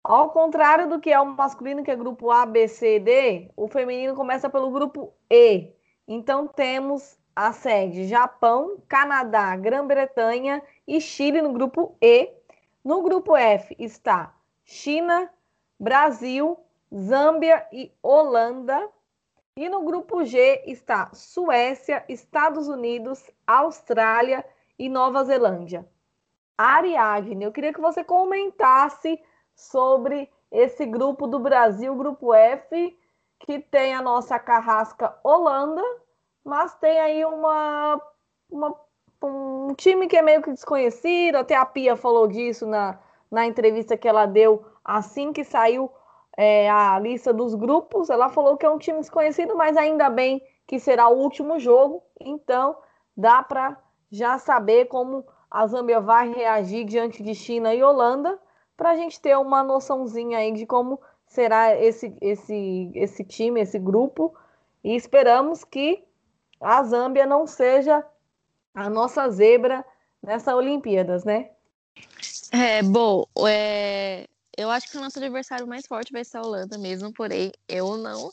Ao contrário do que é o masculino, que é grupo A, B, C, D, o feminino começa pelo grupo E. Então temos a sede Japão, Canadá, Grã-Bretanha e Chile no grupo E. No grupo F está China, Brasil, Zâmbia e Holanda. E no grupo G está Suécia, Estados Unidos, Austrália e Nova Zelândia. Ariadne, eu queria que você comentasse sobre esse grupo do Brasil, grupo F, que tem a nossa carrasca Holanda, mas tem aí uma, uma, um time que é meio que desconhecido, até a Pia falou disso na, na entrevista que ela deu assim que saiu é, a lista dos grupos. Ela falou que é um time desconhecido, mas ainda bem que será o último jogo, então dá para já saber como a Zâmbia vai reagir diante de China e Holanda, para a gente ter uma noçãozinha aí de como será esse, esse, esse time, esse grupo, e esperamos que a Zâmbia não seja a nossa zebra nessa Olimpíadas, né? É, bom, é, eu acho que o nosso adversário mais forte vai ser a Holanda mesmo, porém eu não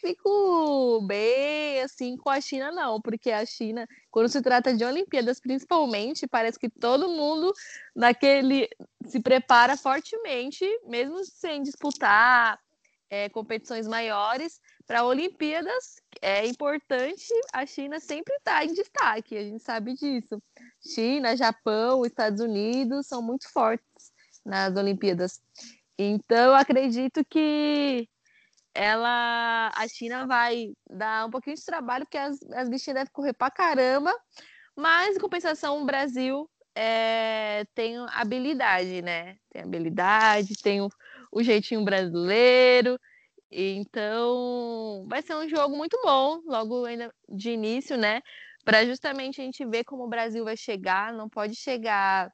fico bem assim com a China, não, porque a China, quando se trata de Olimpíadas, principalmente, parece que todo mundo naquele se prepara fortemente, mesmo sem disputar é, competições maiores, para Olimpíadas é importante a China sempre estar tá em destaque, a gente sabe disso. China, Japão, Estados Unidos são muito fortes nas Olimpíadas. Então, acredito que ela, a China vai dar um pouquinho de trabalho, porque as, as bichinhas devem correr pra caramba, mas em compensação, o Brasil é, tem habilidade, né? Tem habilidade, tem o, o jeitinho brasileiro, então vai ser um jogo muito bom, logo ainda de início, né? Para justamente a gente ver como o Brasil vai chegar, não pode chegar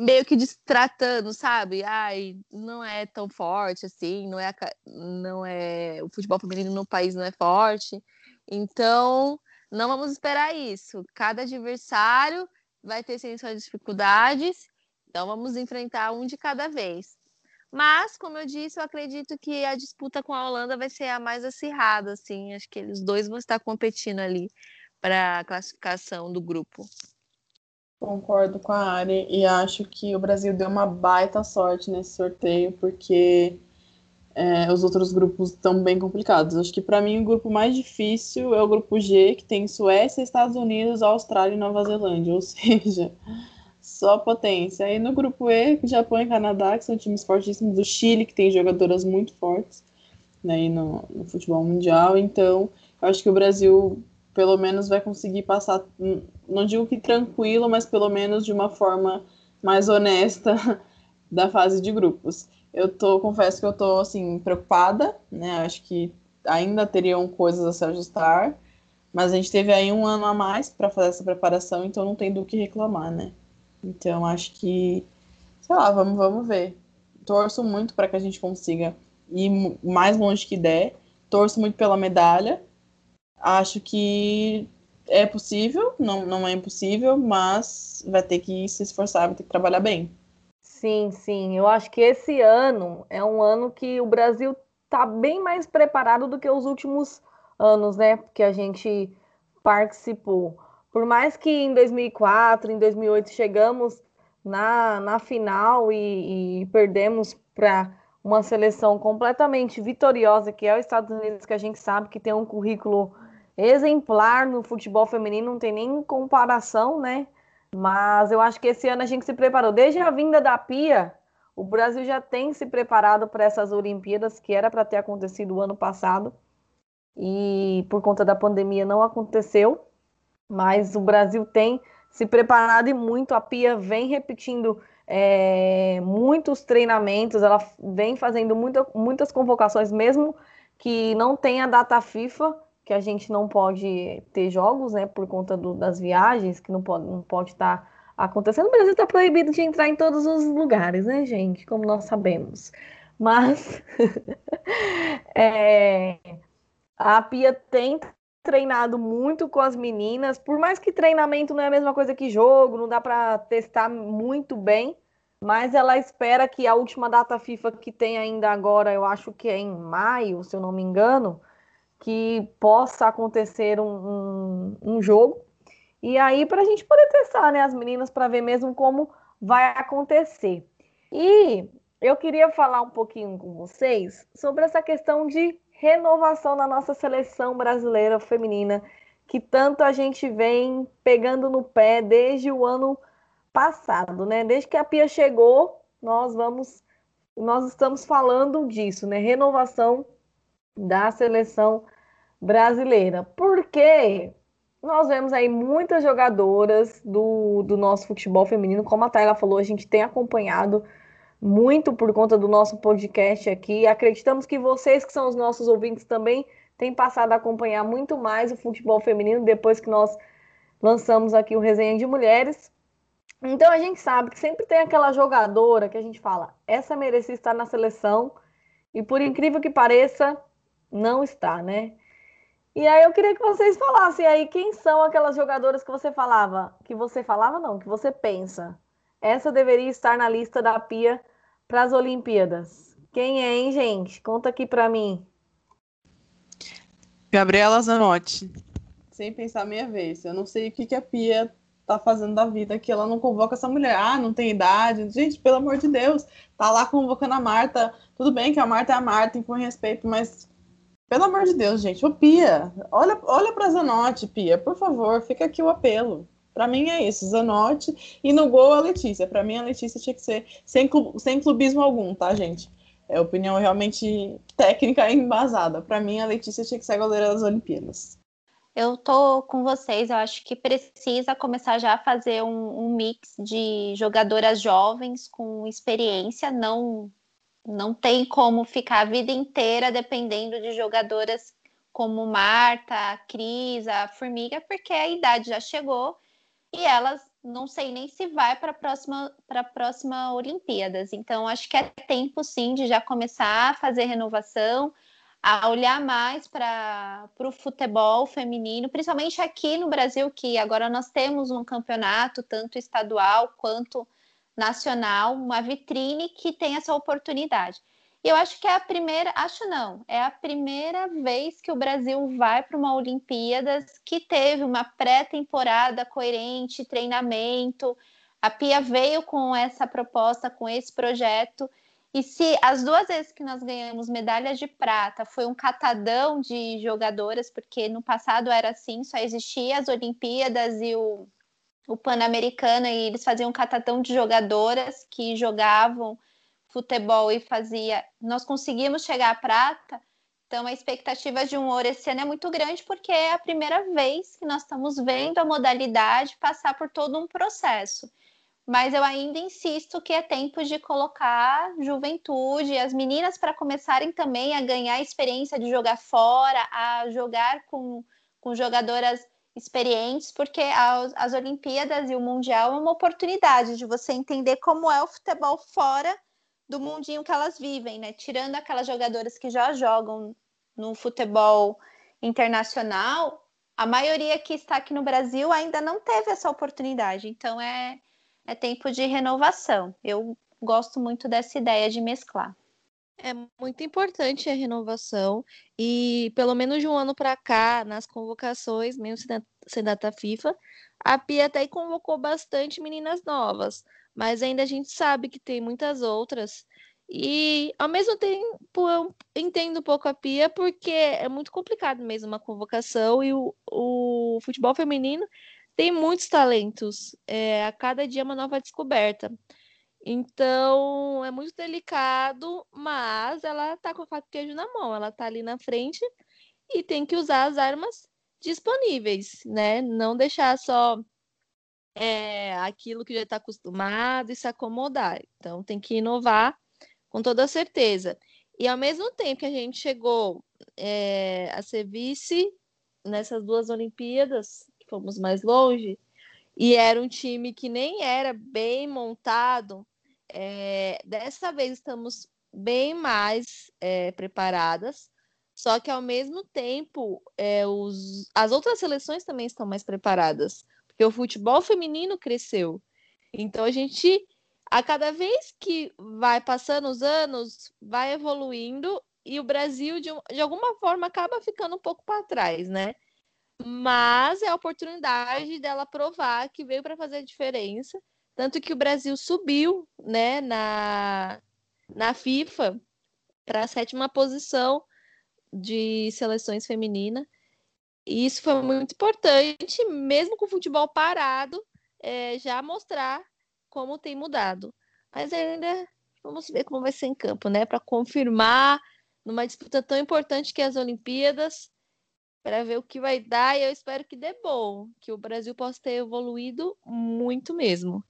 meio que destratando, sabe? Ai, não é tão forte assim, não é, não é o futebol feminino no país não é forte. Então, não vamos esperar isso. Cada adversário vai ter suas dificuldades, então vamos enfrentar um de cada vez. Mas, como eu disse, eu acredito que a disputa com a Holanda vai ser a mais acirrada, assim. Acho que eles dois vão estar competindo ali para a classificação do grupo. Concordo com a Ari e acho que o Brasil deu uma baita sorte nesse sorteio, porque é, os outros grupos estão bem complicados. Acho que para mim o grupo mais difícil é o grupo G, que tem Suécia, Estados Unidos, Austrália e Nova Zelândia, ou seja, só potência. Aí no grupo E, Japão e Canadá, que são times fortíssimos, o Chile, que tem jogadoras muito fortes né, no, no futebol mundial. Então, acho que o Brasil pelo menos vai conseguir passar, não digo que tranquilo, mas pelo menos de uma forma mais honesta da fase de grupos. Eu tô, confesso que eu tô assim preocupada, né? Acho que ainda teriam coisas a se ajustar, mas a gente teve aí um ano a mais para fazer essa preparação, então não tem do que reclamar, né? Então acho que, sei lá, vamos, vamos ver. Torço muito para que a gente consiga ir mais longe que der. Torço muito pela medalha Acho que é possível, não, não é impossível, mas vai ter que se esforçar, vai ter que trabalhar bem. Sim, sim. Eu acho que esse ano é um ano que o Brasil está bem mais preparado do que os últimos anos, né? Porque a gente participou. Por mais que em 2004, em 2008 chegamos na, na final e, e perdemos para uma seleção completamente vitoriosa, que é os Estados Unidos, que a gente sabe que tem um currículo exemplar no futebol feminino, não tem nem comparação, né? Mas eu acho que esse ano a gente se preparou. Desde a vinda da Pia, o Brasil já tem se preparado para essas Olimpíadas, que era para ter acontecido o ano passado. E por conta da pandemia não aconteceu. Mas o Brasil tem se preparado e muito. A Pia vem repetindo é, muitos treinamentos, ela vem fazendo muita, muitas convocações, mesmo que não tenha data FIFA que a gente não pode ter jogos, né, por conta do, das viagens, que não pode não pode estar tá acontecendo. O Brasil está proibido de entrar em todos os lugares, né, gente, como nós sabemos. Mas é, a Pia tem treinado muito com as meninas, por mais que treinamento não é a mesma coisa que jogo, não dá para testar muito bem, mas ela espera que a última data FIFA que tem ainda agora, eu acho que é em maio, se eu não me engano, que possa acontecer um, um, um jogo. E aí, para a gente poder testar né, as meninas para ver mesmo como vai acontecer. E eu queria falar um pouquinho com vocês sobre essa questão de renovação da nossa seleção brasileira feminina, que tanto a gente vem pegando no pé desde o ano passado, né? Desde que a Pia chegou, nós vamos, nós estamos falando disso, né? Renovação da seleção brasileira. Porque nós vemos aí muitas jogadoras do, do nosso futebol feminino, como a Tayla falou, a gente tem acompanhado muito por conta do nosso podcast aqui. Acreditamos que vocês, que são os nossos ouvintes, também têm passado a acompanhar muito mais o futebol feminino depois que nós lançamos aqui o Resenha de Mulheres. Então a gente sabe que sempre tem aquela jogadora que a gente fala, essa merecia estar na seleção, e por incrível que pareça, não está, né? E aí eu queria que vocês falassem aí quem são aquelas jogadoras que você falava, que você falava não, que você pensa. Essa deveria estar na lista da Pia para as Olimpíadas. Quem é, hein, gente? Conta aqui para mim. Gabriela Zanotti. Sem pensar minha vez. Eu não sei o que, que a Pia tá fazendo da vida que ela não convoca essa mulher. Ah, não tem idade. Gente, pelo amor de Deus, tá lá convocando a Marta. Tudo bem que a Marta é a Marta, com respeito, mas pelo amor de Deus, gente, ô Pia, olha, olha pra Zanotti, Pia, por favor, fica aqui o apelo. Para mim é isso, Zanotti e no gol a Letícia. Para mim a Letícia tinha que ser sem, sem clubismo algum, tá, gente? É opinião realmente técnica e embasada. Para mim a Letícia tinha que ser goleira das Olimpíadas. Eu tô com vocês, eu acho que precisa começar já a fazer um, um mix de jogadoras jovens com experiência, não não tem como ficar a vida inteira dependendo de jogadoras como Marta, a Cris, a Formiga, porque a idade já chegou e elas não sei nem se vai para a próxima para próxima Olimpíadas. Então acho que é tempo sim de já começar a fazer renovação, a olhar mais para o futebol feminino, principalmente aqui no Brasil, que agora nós temos um campeonato tanto estadual quanto nacional, uma vitrine que tem essa oportunidade. E eu acho que é a primeira, acho não, é a primeira vez que o Brasil vai para uma Olimpíadas que teve uma pré-temporada coerente, treinamento. A Pia veio com essa proposta, com esse projeto. E se as duas vezes que nós ganhamos medalha de prata foi um catadão de jogadoras, porque no passado era assim, só existia as Olimpíadas e o o Pan-Americano e eles faziam um catatão de jogadoras que jogavam futebol e fazia. Nós conseguimos chegar à prata, então a expectativa de um ouro esse ano é muito grande porque é a primeira vez que nós estamos vendo a modalidade passar por todo um processo. Mas eu ainda insisto que é tempo de colocar juventude, as meninas para começarem também a ganhar experiência de jogar fora, a jogar com, com jogadoras experientes, porque as, as Olimpíadas e o Mundial é uma oportunidade de você entender como é o futebol fora do mundinho que elas vivem, né? Tirando aquelas jogadoras que já jogam no futebol internacional, a maioria que está aqui no Brasil ainda não teve essa oportunidade. Então é, é tempo de renovação. Eu gosto muito dessa ideia de mesclar. É muito importante a renovação e pelo menos de um ano para cá, nas convocações, mesmo sem data FIFA, a Pia até convocou bastante meninas novas, mas ainda a gente sabe que tem muitas outras. E ao mesmo tempo eu entendo um pouco a Pia porque é muito complicado mesmo uma convocação e o, o futebol feminino tem muitos talentos. É, a cada dia é uma nova descoberta. Então, é muito delicado, mas ela tá com o fato queijo na mão, ela tá ali na frente e tem que usar as armas disponíveis, né? Não deixar só é, aquilo que já está acostumado e se acomodar. Então, tem que inovar com toda certeza. E ao mesmo tempo que a gente chegou é, a ser vice nessas duas Olimpíadas, que fomos mais longe, e era um time que nem era bem montado, é, dessa vez estamos bem mais é, preparadas, só que ao mesmo tempo é, os, as outras seleções também estão mais preparadas, porque o futebol feminino cresceu. Então a gente a cada vez que vai passando os anos, vai evoluindo e o Brasil, de, de alguma forma, acaba ficando um pouco para trás, né? Mas é a oportunidade dela provar que veio para fazer a diferença. Tanto que o Brasil subiu né, na, na FIFA para a sétima posição de seleções femininas. E isso foi muito importante, mesmo com o futebol parado, é, já mostrar como tem mudado. Mas ainda vamos ver como vai ser em campo, né? Para confirmar numa disputa tão importante que é as Olimpíadas, para ver o que vai dar. E eu espero que dê bom, que o Brasil possa ter evoluído muito mesmo.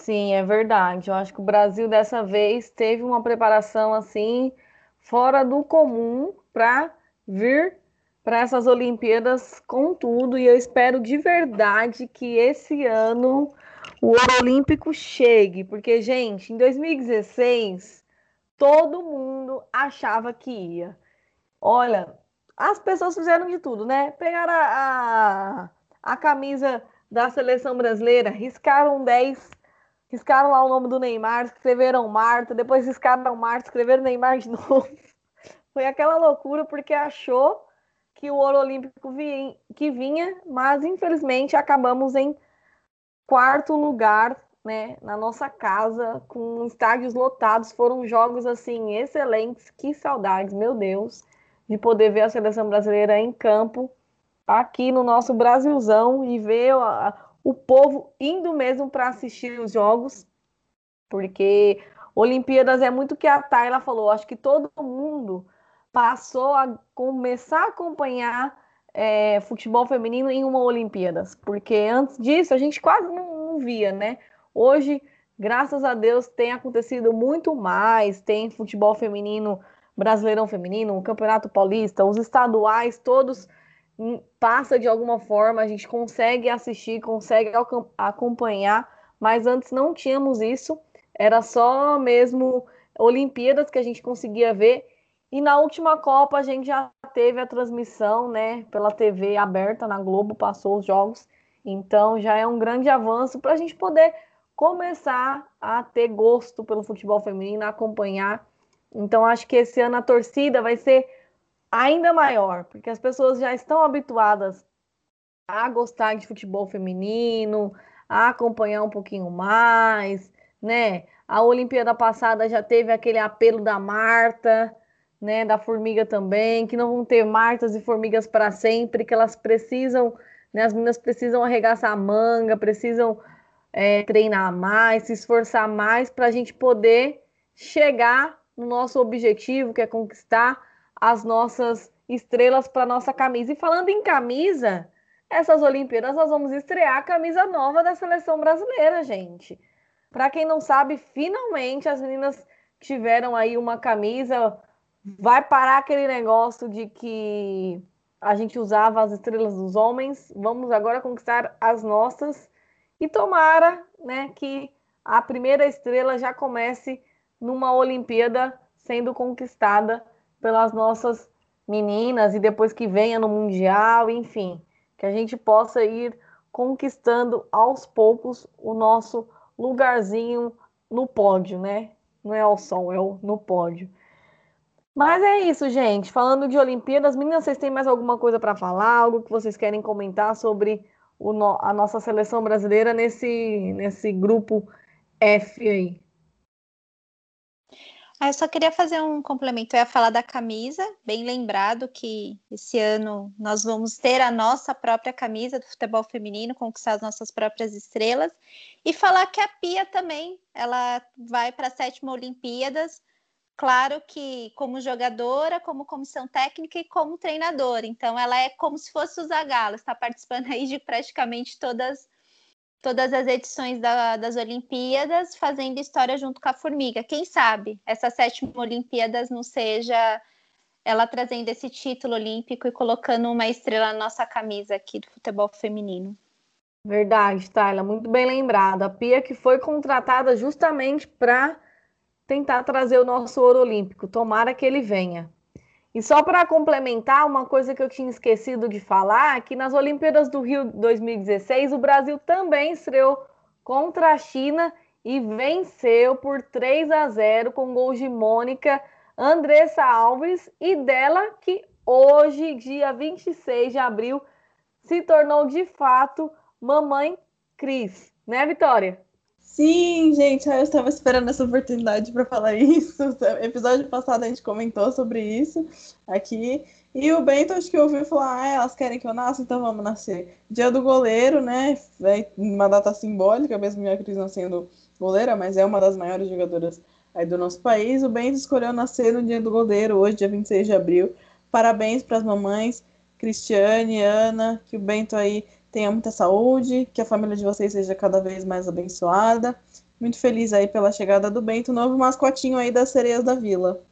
Sim, é verdade. Eu acho que o Brasil dessa vez teve uma preparação assim fora do comum para vir para essas Olimpíadas com tudo. E eu espero de verdade que esse ano o ouro olímpico chegue, porque, gente, em 2016 todo mundo achava que ia. Olha, as pessoas fizeram de tudo, né? Pegaram a, a, a camisa da seleção brasileira, riscaram 10, riscaram lá o nome do Neymar, escreveram Marta, depois riscaram Marta, escreveram Neymar de novo. Foi aquela loucura porque achou que o ouro olímpico vinha, que vinha, mas infelizmente acabamos em quarto lugar, né, na nossa casa, com estádios lotados. Foram jogos assim excelentes. Que saudades, meu Deus, de poder ver a seleção brasileira em campo aqui no nosso Brasilzão e ver a, o povo indo mesmo para assistir os jogos, porque Olimpíadas é muito que a Tayla falou. Acho que todo mundo passou a começar a acompanhar é, futebol feminino em uma Olimpíadas, porque antes disso a gente quase não, não, via, né? Hoje, graças a Deus, tem acontecido muito mais, tem futebol feminino, Brasileirão Feminino, o Campeonato Paulista, os estaduais, todos passa de alguma forma, a gente consegue assistir, consegue acompanhar, mas antes não tínhamos isso, era só mesmo Olimpíadas que a gente conseguia ver e na última Copa a gente já teve a transmissão, né, pela TV aberta na Globo, passou os jogos. Então já é um grande avanço para a gente poder começar a ter gosto pelo futebol feminino, acompanhar. Então acho que esse ano a torcida vai ser ainda maior, porque as pessoas já estão habituadas a gostar de futebol feminino, a acompanhar um pouquinho mais, né? A Olimpíada passada já teve aquele apelo da Marta, né, da formiga também, que não vão ter martas e formigas para sempre, que elas precisam, né, as meninas precisam arregaçar a manga, precisam é, treinar mais, se esforçar mais para a gente poder chegar no nosso objetivo, que é conquistar as nossas estrelas para nossa camisa. E falando em camisa, essas Olimpíadas nós vamos estrear a camisa nova da seleção brasileira, gente. Para quem não sabe, finalmente as meninas tiveram aí uma camisa vai parar aquele negócio de que a gente usava as estrelas dos homens, vamos agora conquistar as nossas e tomara, né, que a primeira estrela já comece numa Olimpíada sendo conquistada pelas nossas meninas e depois que venha no mundial, enfim, que a gente possa ir conquistando aos poucos o nosso lugarzinho no pódio, né? Não é ao sol, é no pódio. Mas é isso, gente. Falando de Olimpíadas, meninas, vocês têm mais alguma coisa para falar? Algo que vocês querem comentar sobre no... a nossa seleção brasileira nesse, nesse grupo F aí? Ah, eu só queria fazer um complemento. Eu ia falar da camisa, bem lembrado que esse ano nós vamos ter a nossa própria camisa do futebol feminino, conquistar as nossas próprias estrelas, e falar que a Pia também ela vai para a sétima Olimpíadas claro que como jogadora, como comissão técnica e como treinadora. Então ela é como se fosse o Zagallo, está participando aí de praticamente todas todas as edições da, das Olimpíadas, fazendo história junto com a Formiga. Quem sabe essa sétima Olimpíadas não seja ela trazendo esse título olímpico e colocando uma estrela na nossa camisa aqui do futebol feminino. Verdade, Tayla, muito bem lembrada. A Pia que foi contratada justamente para tentar trazer o nosso ouro olímpico. Tomara que ele venha. E só para complementar, uma coisa que eu tinha esquecido de falar, que nas Olimpíadas do Rio 2016, o Brasil também estreou contra a China e venceu por 3 a 0 com gols de Mônica, Andressa Alves e dela que hoje, dia 26 de abril, se tornou de fato mamãe Cris, né, Vitória? Sim, gente, eu estava esperando essa oportunidade para falar isso. episódio passado a gente comentou sobre isso aqui. E o Bento acho que ouviu falar, ah, elas querem que eu nasça, então vamos nascer. Dia do goleiro, né? É uma data simbólica, mesmo minha Cris não sendo goleira, mas é uma das maiores jogadoras aí do nosso país. O Bento escolheu nascer no dia do goleiro, hoje, dia 26 de abril. Parabéns para as mamães, Cristiane, Ana, que o Bento aí tenha muita saúde, que a família de vocês seja cada vez mais abençoada. Muito feliz aí pela chegada do Bento, novo mascotinho aí das sereias da vila.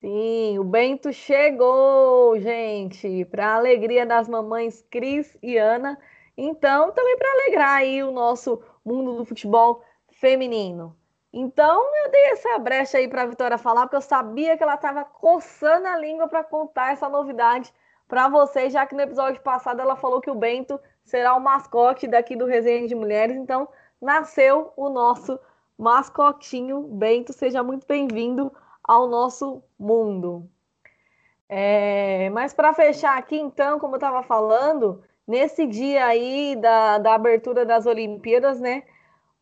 Sim, o Bento chegou, gente, para a alegria das mamães Cris e Ana. Então, também para alegrar aí o nosso mundo do futebol feminino. Então, eu dei essa brecha aí para a Vitória falar, porque eu sabia que ela estava coçando a língua para contar essa novidade para vocês, já que no episódio passado ela falou que o Bento será o mascote daqui do Resenha de Mulheres. Então, nasceu o nosso mascotinho Bento. Seja muito bem-vindo ao nosso mundo. É, mas para fechar aqui, então, como eu estava falando, nesse dia aí da, da abertura das Olimpíadas, né?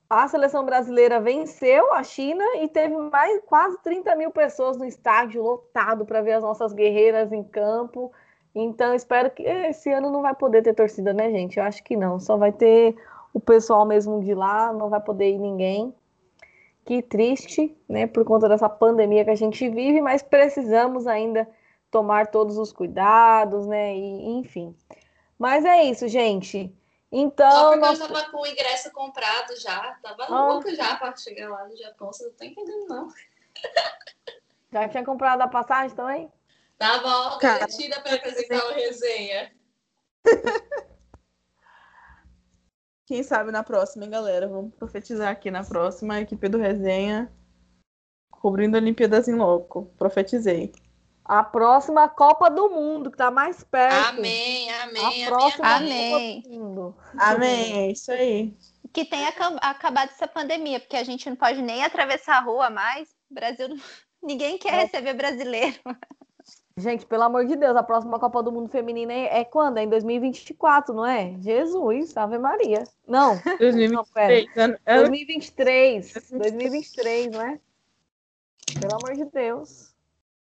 A seleção brasileira venceu a China e teve mais quase 30 mil pessoas no estádio lotado para ver as nossas guerreiras em campo. Então, espero que esse ano não vai poder ter torcida, né, gente? Eu acho que não. Só vai ter o pessoal mesmo de lá, não vai poder ir ninguém. Que triste, né, por conta dessa pandemia que a gente vive, mas precisamos ainda tomar todos os cuidados, né, e enfim. Mas é isso, gente. Então. Só porque nós... eu tava com o ingresso comprado já, tava ah. louca já para chegar lá no Japão, você não tá entendendo, não. Já tinha comprado a passagem também? Tava ó, garantida para apresentar o resenha. Quem sabe na próxima, hein, galera? Vamos profetizar aqui na próxima, a equipe do resenha cobrindo Olimpíadas em Loco. Profetizei. A próxima Copa do Mundo, que tá mais perto. Amém, amém, a próxima amém. Amém, é isso aí. Que tenha acabado essa pandemia, porque a gente não pode nem atravessar a rua mais. Brasil, ninguém quer é. receber brasileiro. Gente, pelo amor de Deus, a próxima Copa do Mundo Feminina é, é quando? É em 2024, não é? Jesus, Ave Maria. Não. 2023. Não, pera. 2023. 2023, não é? Pelo amor de Deus.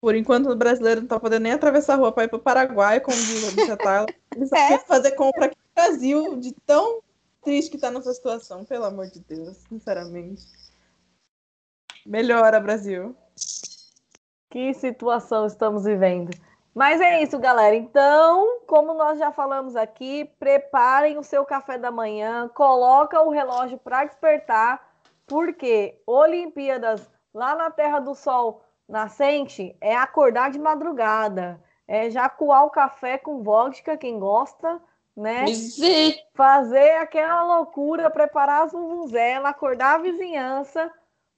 Por enquanto, o brasileiro não tá podendo nem atravessar a rua para ir para o Paraguai, como diz a bicha Tayla. Ele só é? fazer compra aqui no Brasil, de tão triste que tá nessa situação. Pelo amor de Deus, sinceramente. Melhora, Brasil. Que situação estamos vivendo. Mas é isso, galera. Então, como nós já falamos aqui, preparem o seu café da manhã, coloca o relógio para despertar, porque Olimpíadas lá na Terra do Sol nascente é acordar de madrugada, é já coar o café com vodka, quem gosta, né? Fazer aquela loucura, preparar as vuvuzela, acordar a vizinhança,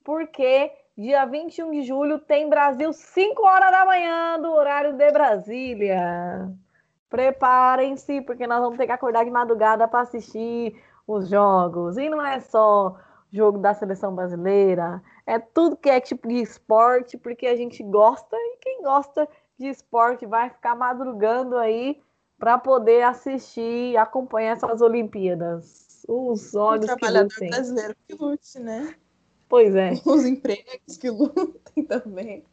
porque Dia 21 de julho tem Brasil 5 horas da manhã do horário de Brasília. Preparem-se, porque nós vamos ter que acordar de madrugada para assistir os jogos. E não é só jogo da seleção brasileira, é tudo que é tipo de esporte, porque a gente gosta e quem gosta de esporte vai ficar madrugando aí para poder assistir e acompanhar essas Olimpíadas. Os olhos o que lutem. brasileiro que lute, né? Pois é. Os empregos que lutem também.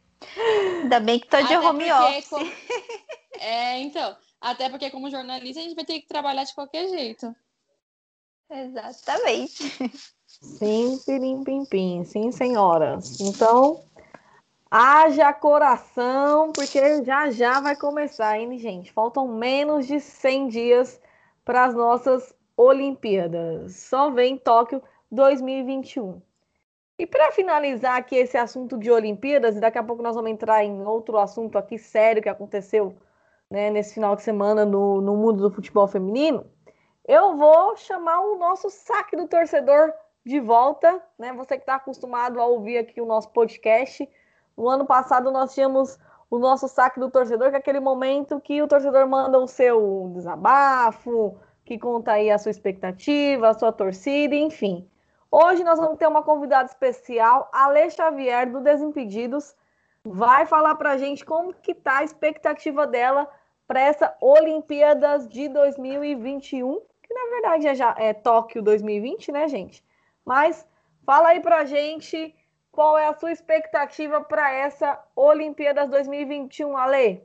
Ainda bem que tô de até home office. Como... É, então. Até porque, como jornalista, a gente vai ter que trabalhar de qualquer jeito. Exatamente. Sim, pirim, pim, pim. Sim, senhoras. Então, haja coração, porque já já vai começar, hein, gente? Faltam menos de 100 dias para as nossas Olimpíadas. Só vem Tóquio 2021. E para finalizar aqui esse assunto de Olimpíadas, e daqui a pouco nós vamos entrar em outro assunto aqui sério que aconteceu né, nesse final de semana no, no mundo do futebol feminino, eu vou chamar o nosso saque do torcedor de volta, né? Você que está acostumado a ouvir aqui o nosso podcast. No ano passado nós tínhamos o nosso saque do torcedor, que é aquele momento que o torcedor manda o seu desabafo, que conta aí a sua expectativa, a sua torcida, enfim. Hoje nós vamos ter uma convidada especial, Ale Xavier, do Desimpedidos, vai falar para a gente como que tá a expectativa dela para essa Olimpíadas de 2021, que na verdade é já é Tóquio 2020, né, gente? Mas fala aí para a gente qual é a sua expectativa para essa Olimpíadas 2021, Ale.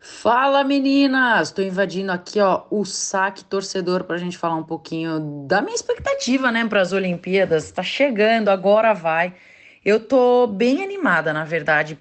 Fala meninas! Estou invadindo aqui ó, o saque torcedor para a gente falar um pouquinho da minha expectativa né, para as Olimpíadas. Está chegando, agora vai. Eu tô bem animada, na verdade,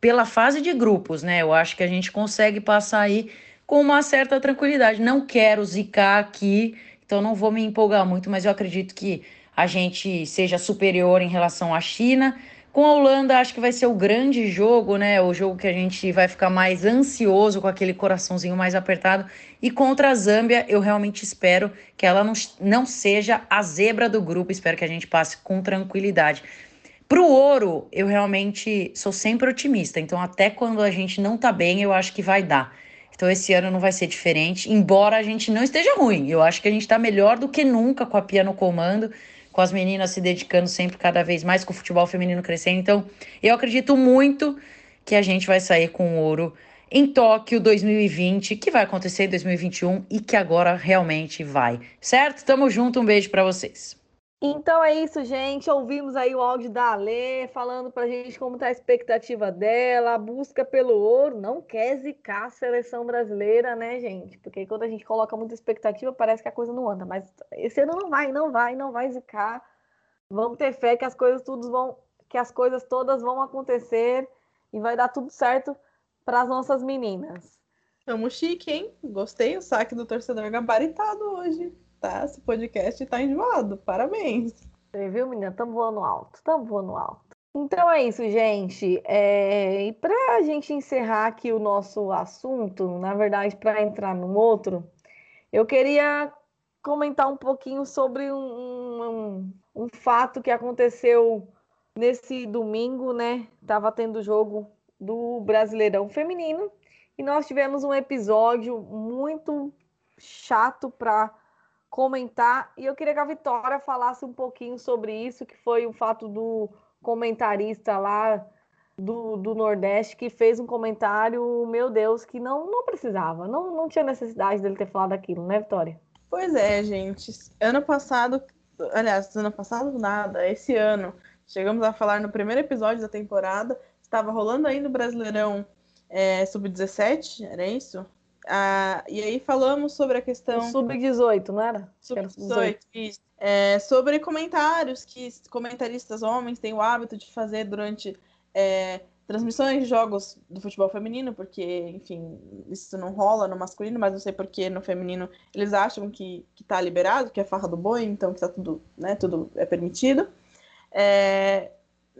pela fase de grupos, né? Eu acho que a gente consegue passar aí com uma certa tranquilidade. Não quero zicar aqui, então não vou me empolgar muito, mas eu acredito que a gente seja superior em relação à China com a Holanda, acho que vai ser o grande jogo, né? O jogo que a gente vai ficar mais ansioso, com aquele coraçãozinho mais apertado. E contra a Zâmbia, eu realmente espero que ela não, não seja a zebra do grupo. Espero que a gente passe com tranquilidade. Pro ouro, eu realmente sou sempre otimista. Então, até quando a gente não tá bem, eu acho que vai dar. Então, esse ano não vai ser diferente, embora a gente não esteja ruim. Eu acho que a gente tá melhor do que nunca com a Pia no comando com as meninas se dedicando sempre cada vez mais, com o futebol feminino crescendo. Então, eu acredito muito que a gente vai sair com ouro em Tóquio 2020, que vai acontecer em 2021 e que agora realmente vai. Certo? Tamo junto, um beijo para vocês. Então é isso, gente. Ouvimos aí o áudio da Alê falando pra gente como tá a expectativa dela, a busca pelo ouro. Não quer zicar a seleção brasileira, né, gente? Porque quando a gente coloca muita expectativa, parece que a coisa não anda. Mas esse ano não vai, não vai, não vai zicar. Vamos ter fé que as coisas vão, que as coisas todas vão acontecer e vai dar tudo certo para as nossas meninas. Tamo chique, hein? Gostei o saque do torcedor gabaritado hoje tá? Esse podcast tá enjoado. Parabéns. Você viu, menina? Estamos voando alto. Estamos voando alto. Então é isso, gente. É... E para a gente encerrar aqui o nosso assunto, na verdade, para entrar no outro, eu queria comentar um pouquinho sobre um, um, um fato que aconteceu nesse domingo, né? Tava tendo jogo do Brasileirão Feminino e nós tivemos um episódio muito chato para comentar. E eu queria que a Vitória falasse um pouquinho sobre isso, que foi o fato do comentarista lá do, do Nordeste que fez um comentário, meu Deus, que não, não precisava, não, não tinha necessidade dele ter falado aquilo, né, Vitória? Pois é, gente. Ano passado, aliás, ano passado nada, esse ano, chegamos a falar no primeiro episódio da temporada, estava rolando ainda o Brasileirão é, Sub-17, era isso? Ah, e aí falamos sobre a questão. Sub-18, não era? Sub-18, isso. É, sobre comentários que comentaristas homens têm o hábito de fazer durante é, transmissões de jogos do futebol feminino, porque, enfim, isso não rola no masculino, mas não sei porque no feminino eles acham que, que tá liberado, que é farra do boi, então que tá tudo, né, tudo é permitido. É,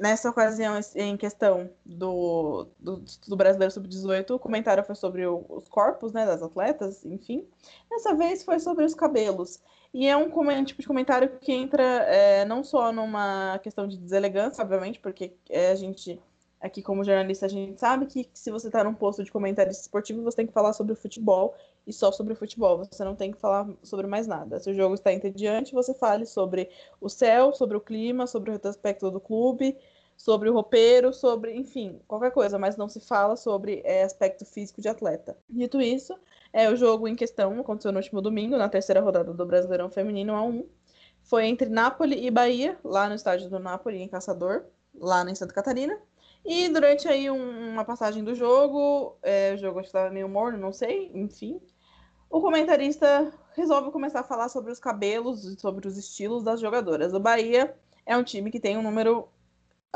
nessa ocasião em questão do, do, do Brasileiro Sub-18, o comentário foi sobre o, os corpos né, das atletas, enfim. Dessa vez foi sobre os cabelos. E é um, um tipo de comentário que entra é, não só numa questão de deselegância, obviamente, porque é, a gente, aqui como jornalista, a gente sabe que, se você está num posto de comentarista esportivo, você tem que falar sobre o futebol e só sobre futebol. Você não tem que falar sobre mais nada. Se o jogo está entediante, você fale sobre o céu, sobre o clima, sobre o aspecto do clube, sobre o roupeiro, sobre, enfim, qualquer coisa, mas não se fala sobre é, aspecto físico de atleta. Dito isso, é o jogo em questão aconteceu no último domingo, na terceira rodada do Brasileirão Feminino A1. Foi entre Nápoles e Bahia, lá no estádio do Nápoles, em Caçador, lá em Santa Catarina. E durante aí um, uma passagem do jogo, é, o jogo estava meio morno, não sei, enfim, o comentarista resolve começar a falar sobre os cabelos sobre os estilos das jogadoras. O Bahia é um time que tem um número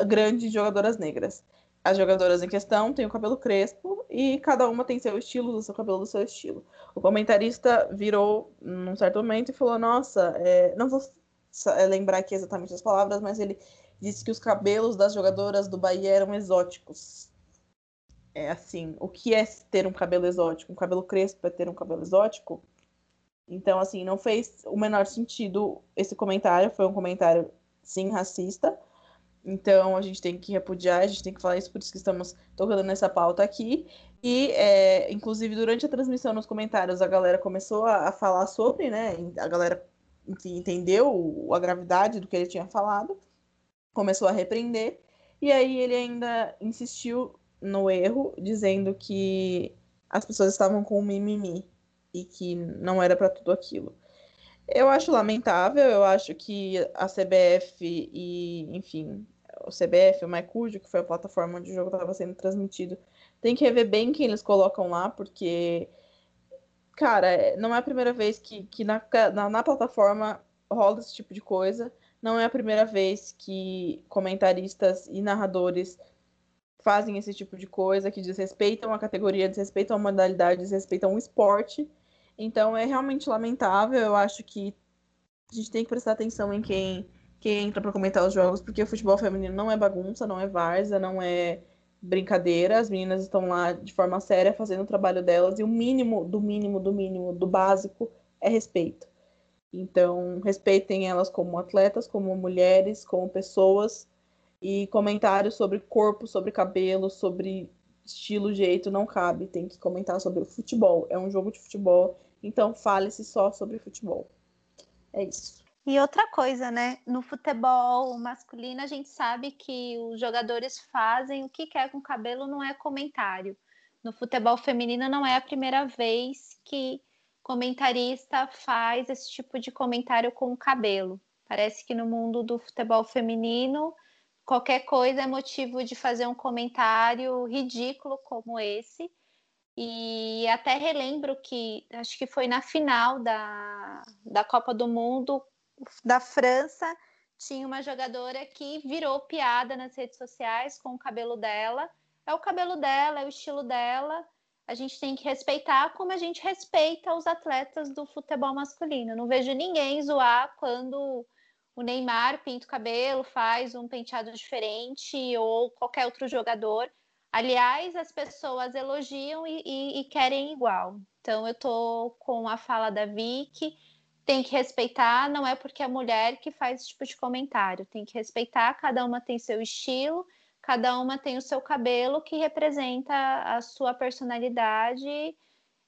grande de jogadoras negras. As jogadoras em questão têm o cabelo crespo e cada uma tem seu estilo, do seu cabelo do seu estilo. O comentarista virou num certo momento e falou: Nossa, é... não vou é, lembrar aqui exatamente as palavras, mas ele disse que os cabelos das jogadoras do Bahia eram exóticos é assim, o que é ter um cabelo exótico? Um cabelo crespo é ter um cabelo exótico? Então, assim, não fez o menor sentido esse comentário, foi um comentário, sim, racista. Então, a gente tem que repudiar, a gente tem que falar isso, por isso que estamos tocando nessa pauta aqui. E, é, inclusive, durante a transmissão nos comentários, a galera começou a, a falar sobre, né? A galera enfim, entendeu a gravidade do que ele tinha falado, começou a repreender, e aí ele ainda insistiu no erro, dizendo que as pessoas estavam com mimimi e que não era para tudo aquilo. Eu acho lamentável, eu acho que a CBF e, enfim, o CBF, o MyCujo, que foi a plataforma onde o jogo estava sendo transmitido, tem que rever bem quem eles colocam lá, porque, cara, é, não é a primeira vez que, que na, na, na plataforma rola esse tipo de coisa. Não é a primeira vez que comentaristas e narradores fazem esse tipo de coisa, que desrespeitam a categoria, desrespeitam a modalidade, desrespeitam o esporte. Então é realmente lamentável. Eu acho que a gente tem que prestar atenção em quem, quem entra para comentar os jogos, porque o futebol feminino não é bagunça, não é várzea, não é brincadeira. As meninas estão lá de forma séria fazendo o trabalho delas e o mínimo, do mínimo, do mínimo, do básico é respeito. Então, respeitem elas como atletas, como mulheres, como pessoas. E comentários sobre corpo, sobre cabelo, sobre estilo, jeito, não cabe. Tem que comentar sobre o futebol. É um jogo de futebol então, fale-se só sobre futebol. É isso. E outra coisa, né? No futebol masculino, a gente sabe que os jogadores fazem o que quer com o cabelo, não é comentário. No futebol feminino, não é a primeira vez que comentarista faz esse tipo de comentário com o cabelo. Parece que no mundo do futebol feminino, qualquer coisa é motivo de fazer um comentário ridículo como esse. E até relembro que acho que foi na final da, da Copa do Mundo da França, tinha uma jogadora que virou piada nas redes sociais com o cabelo dela. É o cabelo dela, é o estilo dela. A gente tem que respeitar como a gente respeita os atletas do futebol masculino. Não vejo ninguém zoar quando o Neymar pinta o cabelo, faz um penteado diferente ou qualquer outro jogador. Aliás, as pessoas elogiam e, e, e querem igual. Então, eu tô com a fala da Vicky, tem que respeitar, não é porque é mulher que faz esse tipo de comentário, tem que respeitar, cada uma tem seu estilo, cada uma tem o seu cabelo que representa a sua personalidade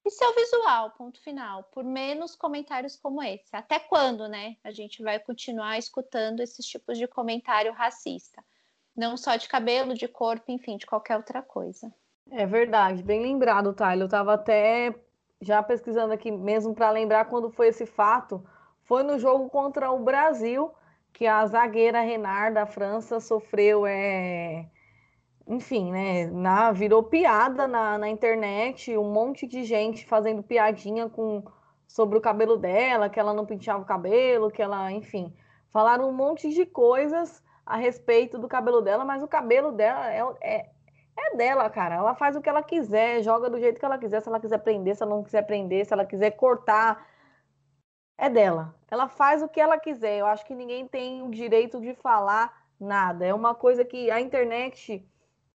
e seu visual, ponto final. Por menos comentários como esse. Até quando, né? A gente vai continuar escutando esses tipos de comentário racista. Não só de cabelo, de corpo, enfim, de qualquer outra coisa. É verdade, bem lembrado, Tyler. Eu estava até já pesquisando aqui mesmo para lembrar quando foi esse fato. Foi no jogo contra o Brasil que a zagueira Renard da França sofreu, é... enfim, né? Na, virou piada na, na internet, um monte de gente fazendo piadinha com sobre o cabelo dela, que ela não penteava o cabelo, que ela, enfim, falaram um monte de coisas a respeito do cabelo dela, mas o cabelo dela é, é, é dela, cara. Ela faz o que ela quiser, joga do jeito que ela quiser. Se ela quiser prender, se ela não quiser prender, se ela quiser cortar, é dela. Ela faz o que ela quiser. Eu acho que ninguém tem o direito de falar nada. É uma coisa que a internet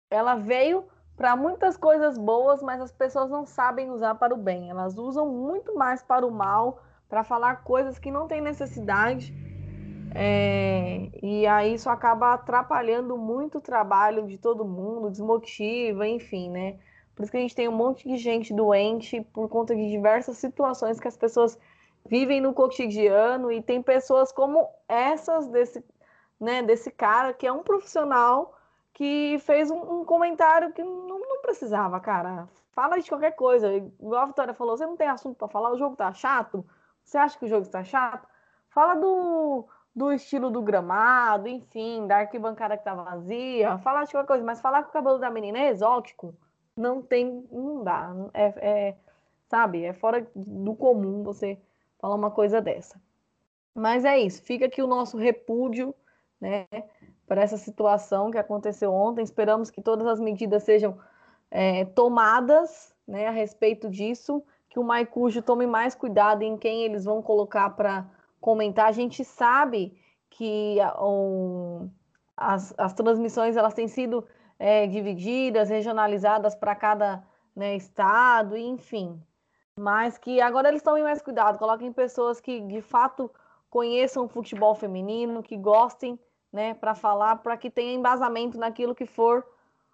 ela veio para muitas coisas boas, mas as pessoas não sabem usar para o bem. Elas usam muito mais para o mal, para falar coisas que não têm necessidade é, e aí isso acaba atrapalhando muito o trabalho de todo mundo, desmotiva, enfim, né? Por isso que a gente tem um monte de gente doente por conta de diversas situações que as pessoas vivem no cotidiano e tem pessoas como essas desse, né, desse cara que é um profissional que fez um, um comentário que não, não, precisava, cara. Fala de qualquer coisa. Igual a Vitória falou, você não tem assunto para falar, o jogo tá chato? Você acha que o jogo está chato? Fala do do estilo do gramado, enfim, da arquibancada que tá vazia, falar de qualquer coisa, mas falar que o cabelo da menina é exótico, não tem, não dá, é, é sabe, é fora do comum você falar uma coisa dessa. Mas é isso, fica aqui o nosso repúdio, né, para essa situação que aconteceu ontem. Esperamos que todas as medidas sejam é, tomadas, né, a respeito disso, que o Maicujo tome mais cuidado em quem eles vão colocar para comentar, a gente sabe que um, as, as transmissões elas têm sido é, divididas, regionalizadas para cada né, estado, enfim. Mas que agora eles tomem mais cuidado, coloquem pessoas que de fato conheçam o futebol feminino, que gostem, né, para falar, para que tenha embasamento naquilo que for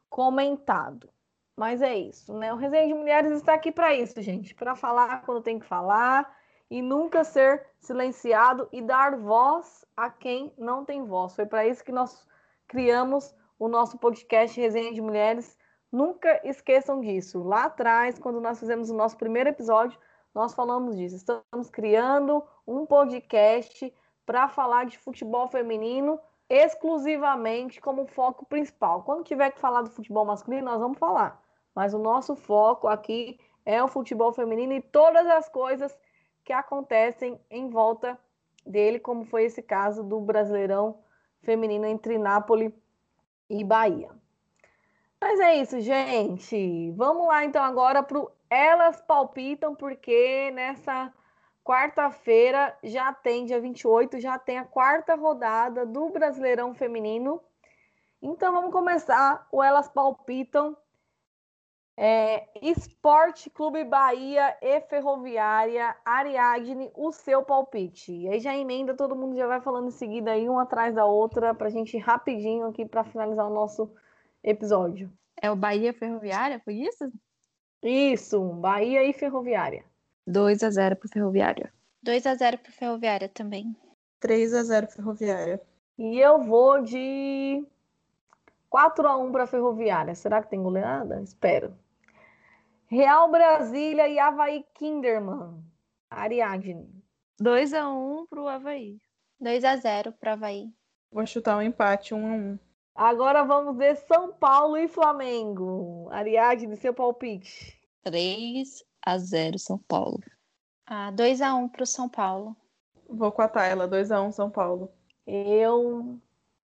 comentado. Mas é isso, né? O Resenha de Mulheres está aqui para isso, gente, para falar quando tem que falar e nunca ser silenciado e dar voz a quem não tem voz. Foi para isso que nós criamos o nosso podcast Resenha de Mulheres. Nunca esqueçam disso. Lá atrás, quando nós fizemos o nosso primeiro episódio, nós falamos disso. Estamos criando um podcast para falar de futebol feminino exclusivamente como foco principal. Quando tiver que falar do futebol masculino, nós vamos falar. Mas o nosso foco aqui é o futebol feminino e todas as coisas que acontecem em volta dele, como foi esse caso do Brasileirão feminino entre Nápoles e Bahia. Mas é isso, gente. Vamos lá então agora para o Elas Palpitam, porque nessa quarta-feira já tem, dia 28, já tem a quarta rodada do Brasileirão Feminino. Então vamos começar o Elas Palpitam é, Esporte Clube Bahia e Ferroviária, Ariadne, o seu palpite. E aí já emenda, todo mundo já vai falando em seguida aí, uma atrás da outra, para a gente ir rapidinho aqui para finalizar o nosso episódio. É o Bahia Ferroviária, foi isso? Isso, Bahia e Ferroviária. 2 a 0 pro Ferroviária. 2 a 0 pro Ferroviária também. 3 a 0 Ferroviária. E eu vou de 4 a 1 para Ferroviária. Será que tem goleada? Espero. Real Brasília e Havaí Kinderman. Ariadne. 2 a 1 pro Havaí. 2 a 0 pro Havaí. Vou chutar um empate, 1 a 1 Agora vamos ver São Paulo e Flamengo. Ariadne, seu palpite. 3 a 0 São Paulo. Ah, 2 a 1 pro São Paulo. Vou com a Tayla, 2 a 1 São Paulo. Eu,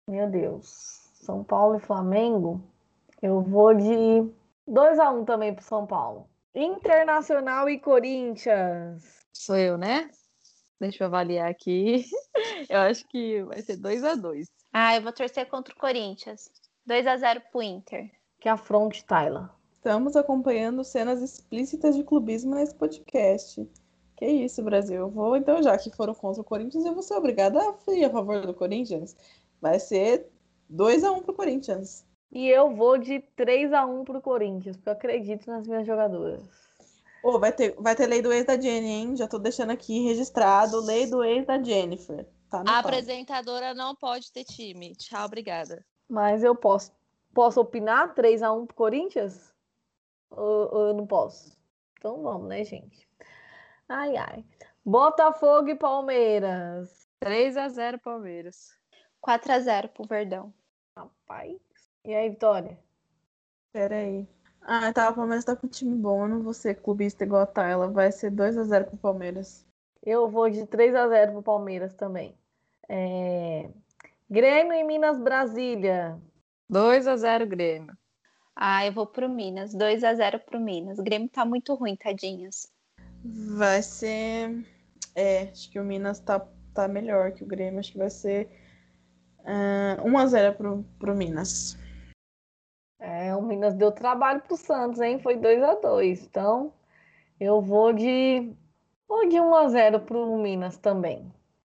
meu Deus, São Paulo e Flamengo, eu vou de 2 a 1 também pro São Paulo. Internacional e Corinthians. Sou eu, né? Deixa eu avaliar aqui. Eu acho que vai ser 2 a 2 Ah, eu vou torcer contra o Corinthians. 2 a 0 pro Inter. Que afronte, Tayla. Estamos acompanhando cenas explícitas de clubismo nesse podcast. Que isso, Brasil. Eu vou, então, já que foram contra o Corinthians, eu vou ser obrigada a ir a favor do Corinthians. Vai ser 2 a 1 pro Corinthians. E eu vou de 3 a 1 pro Corinthians, porque eu acredito nas minhas jogadoras. Ô, vai, ter, vai ter lei do ex da Jenny, hein? Já tô deixando aqui registrado. Lei do ex da Jennifer. Tá A apresentadora não pode ter time. Tchau, obrigada. Mas eu posso, posso opinar 3 a 1 pro Corinthians? Ou, ou eu não posso? Então vamos, né, gente? Ai, ai. Botafogo e Palmeiras. 3 a 0 Palmeiras. 4 a 0 pro Verdão. Rapaz. E aí, Vitória? Pera aí. Ah, tá. O Palmeiras tá com um time bom. Eu não vou ser clubista igual a Tayla. Vai ser 2 a 0 pro Palmeiras. Eu vou de 3 a 0 pro Palmeiras também. É... Grêmio e Minas Brasília. 2 a 0 Grêmio. Ah, eu vou pro Minas. 2 a 0 pro Minas. O Grêmio tá muito ruim, tadinhas. Vai ser. É, acho que o Minas tá, tá melhor que o Grêmio. Acho que vai ser ah, 1 a 0 pro, pro Minas. É, o Minas deu trabalho pro Santos, hein? Foi 2 a 2 Então, eu vou de vou de 1 a 0 pro Minas também.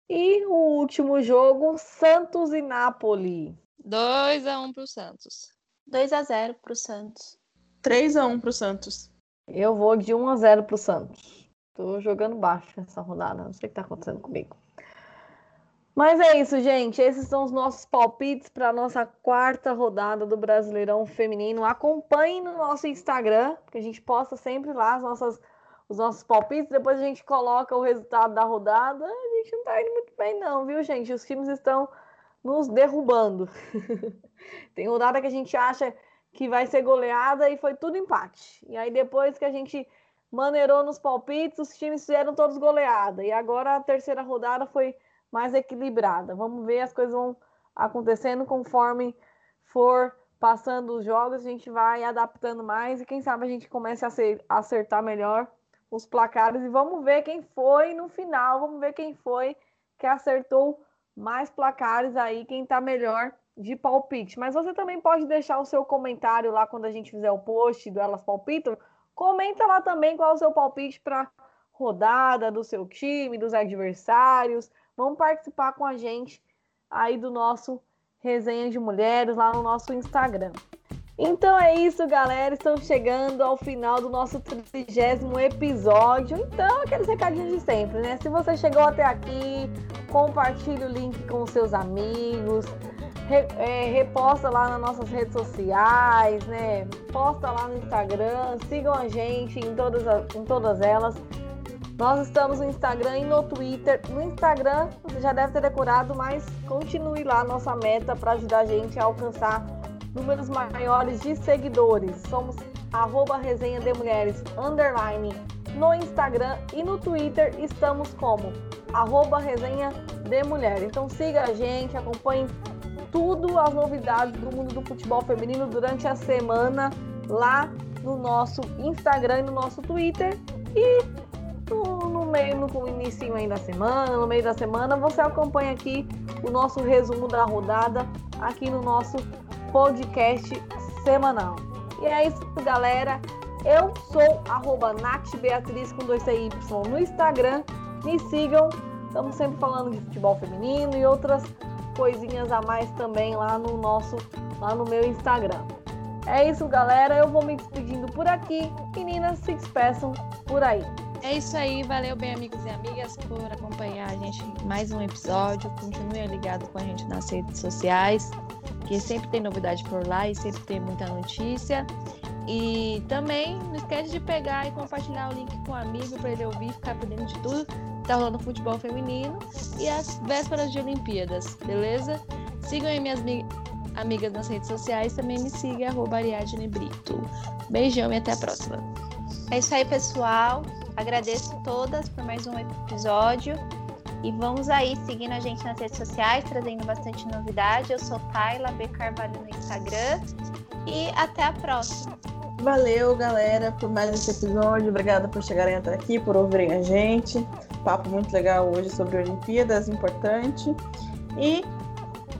E o último jogo, Santos e Napoli. 2 a 1 pro Santos. 2 a 0 pro Santos. 3 a 1 pro Santos. Eu vou de 1 a 0 pro Santos. Tô jogando baixo nessa rodada, não sei o que tá acontecendo comigo. Mas é isso, gente. Esses são os nossos palpites para a nossa quarta rodada do Brasileirão Feminino. Acompanhe no nosso Instagram, que a gente posta sempre lá as nossas, os nossos palpites. Depois a gente coloca o resultado da rodada. A gente não tá indo muito bem, não, viu, gente? Os times estão nos derrubando. Tem rodada que a gente acha que vai ser goleada e foi tudo empate. E aí depois que a gente maneirou nos palpites, os times fizeram todos goleada. E agora a terceira rodada foi mais equilibrada. Vamos ver, as coisas vão acontecendo conforme for passando os jogos, a gente vai adaptando mais e quem sabe a gente comece a acer- a acertar melhor os placares e vamos ver quem foi no final, vamos ver quem foi que acertou mais placares aí, quem tá melhor de palpite. Mas você também pode deixar o seu comentário lá quando a gente fizer o post do Elas Palpitam. Comenta lá também qual é o seu palpite para rodada do seu time, dos adversários. Vamos participar com a gente aí do nosso Resenha de Mulheres lá no nosso Instagram. Então é isso, galera. Estamos chegando ao final do nosso trigésimo episódio. Então, aqueles recadinhos de sempre, né? Se você chegou até aqui, compartilhe o link com seus amigos, re, é, reposta lá nas nossas redes sociais, né? Posta lá no Instagram, sigam a gente em todas, em todas elas. Nós estamos no Instagram e no Twitter. No Instagram, você já deve ter decorado, mas continue lá nossa meta para ajudar a gente a alcançar números maiores de seguidores. Somos arroba resenha de mulheres underline no Instagram e no Twitter estamos como arroba resenha de mulher. Então siga a gente, acompanhe tudo as novidades do mundo do futebol feminino durante a semana lá no nosso Instagram e no nosso Twitter. E no, no meio, no início aí da semana, no meio da semana, você acompanha aqui o nosso resumo da rodada aqui no nosso podcast semanal. E é isso, galera. Eu sou arroba com 2CY no Instagram. Me sigam. Estamos sempre falando de futebol feminino e outras coisinhas a mais também lá no nosso, lá no meu Instagram. É isso, galera. Eu vou me despedindo por aqui. Meninas, se despeçam por aí. É isso aí, valeu bem amigos e amigas por acompanhar a gente mais um episódio. Continue ligado com a gente nas redes sociais, que sempre tem novidade por lá e sempre tem muita notícia. E também não esquece de pegar e compartilhar o link com um amigo para ele ouvir ficar por dentro de tudo tá rolando futebol feminino e as vésperas de Olimpíadas, beleza? Sigam aí minhas amigas nas redes sociais, também me siga, arroba Ariadne Brito. Beijão e até a próxima. É isso aí, pessoal. Agradeço todas por mais um episódio. E vamos aí seguindo a gente nas redes sociais, trazendo bastante novidade. Eu sou Tayla B. Carvalho no Instagram. E até a próxima. Valeu, galera, por mais esse episódio. Obrigada por chegarem até aqui, por ouvirem a gente. Papo muito legal hoje sobre Olimpíadas, importante. E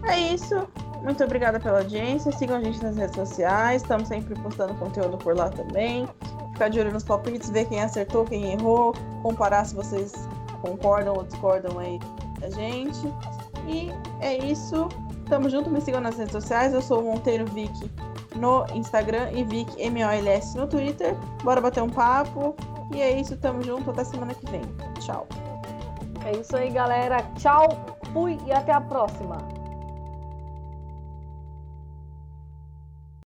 é isso. Muito obrigada pela audiência. Sigam a gente nas redes sociais. Estamos sempre postando conteúdo por lá também ficar de olho nos palpites, ver quem acertou, quem errou, comparar se vocês concordam ou discordam aí da gente. E é isso. Tamo junto, me sigam nas redes sociais. Eu sou o Monteiro Vic no Instagram e Vic no Twitter. Bora bater um papo. E é isso, tamo junto. Até semana que vem. Tchau. É isso aí, galera. Tchau, fui e até a próxima.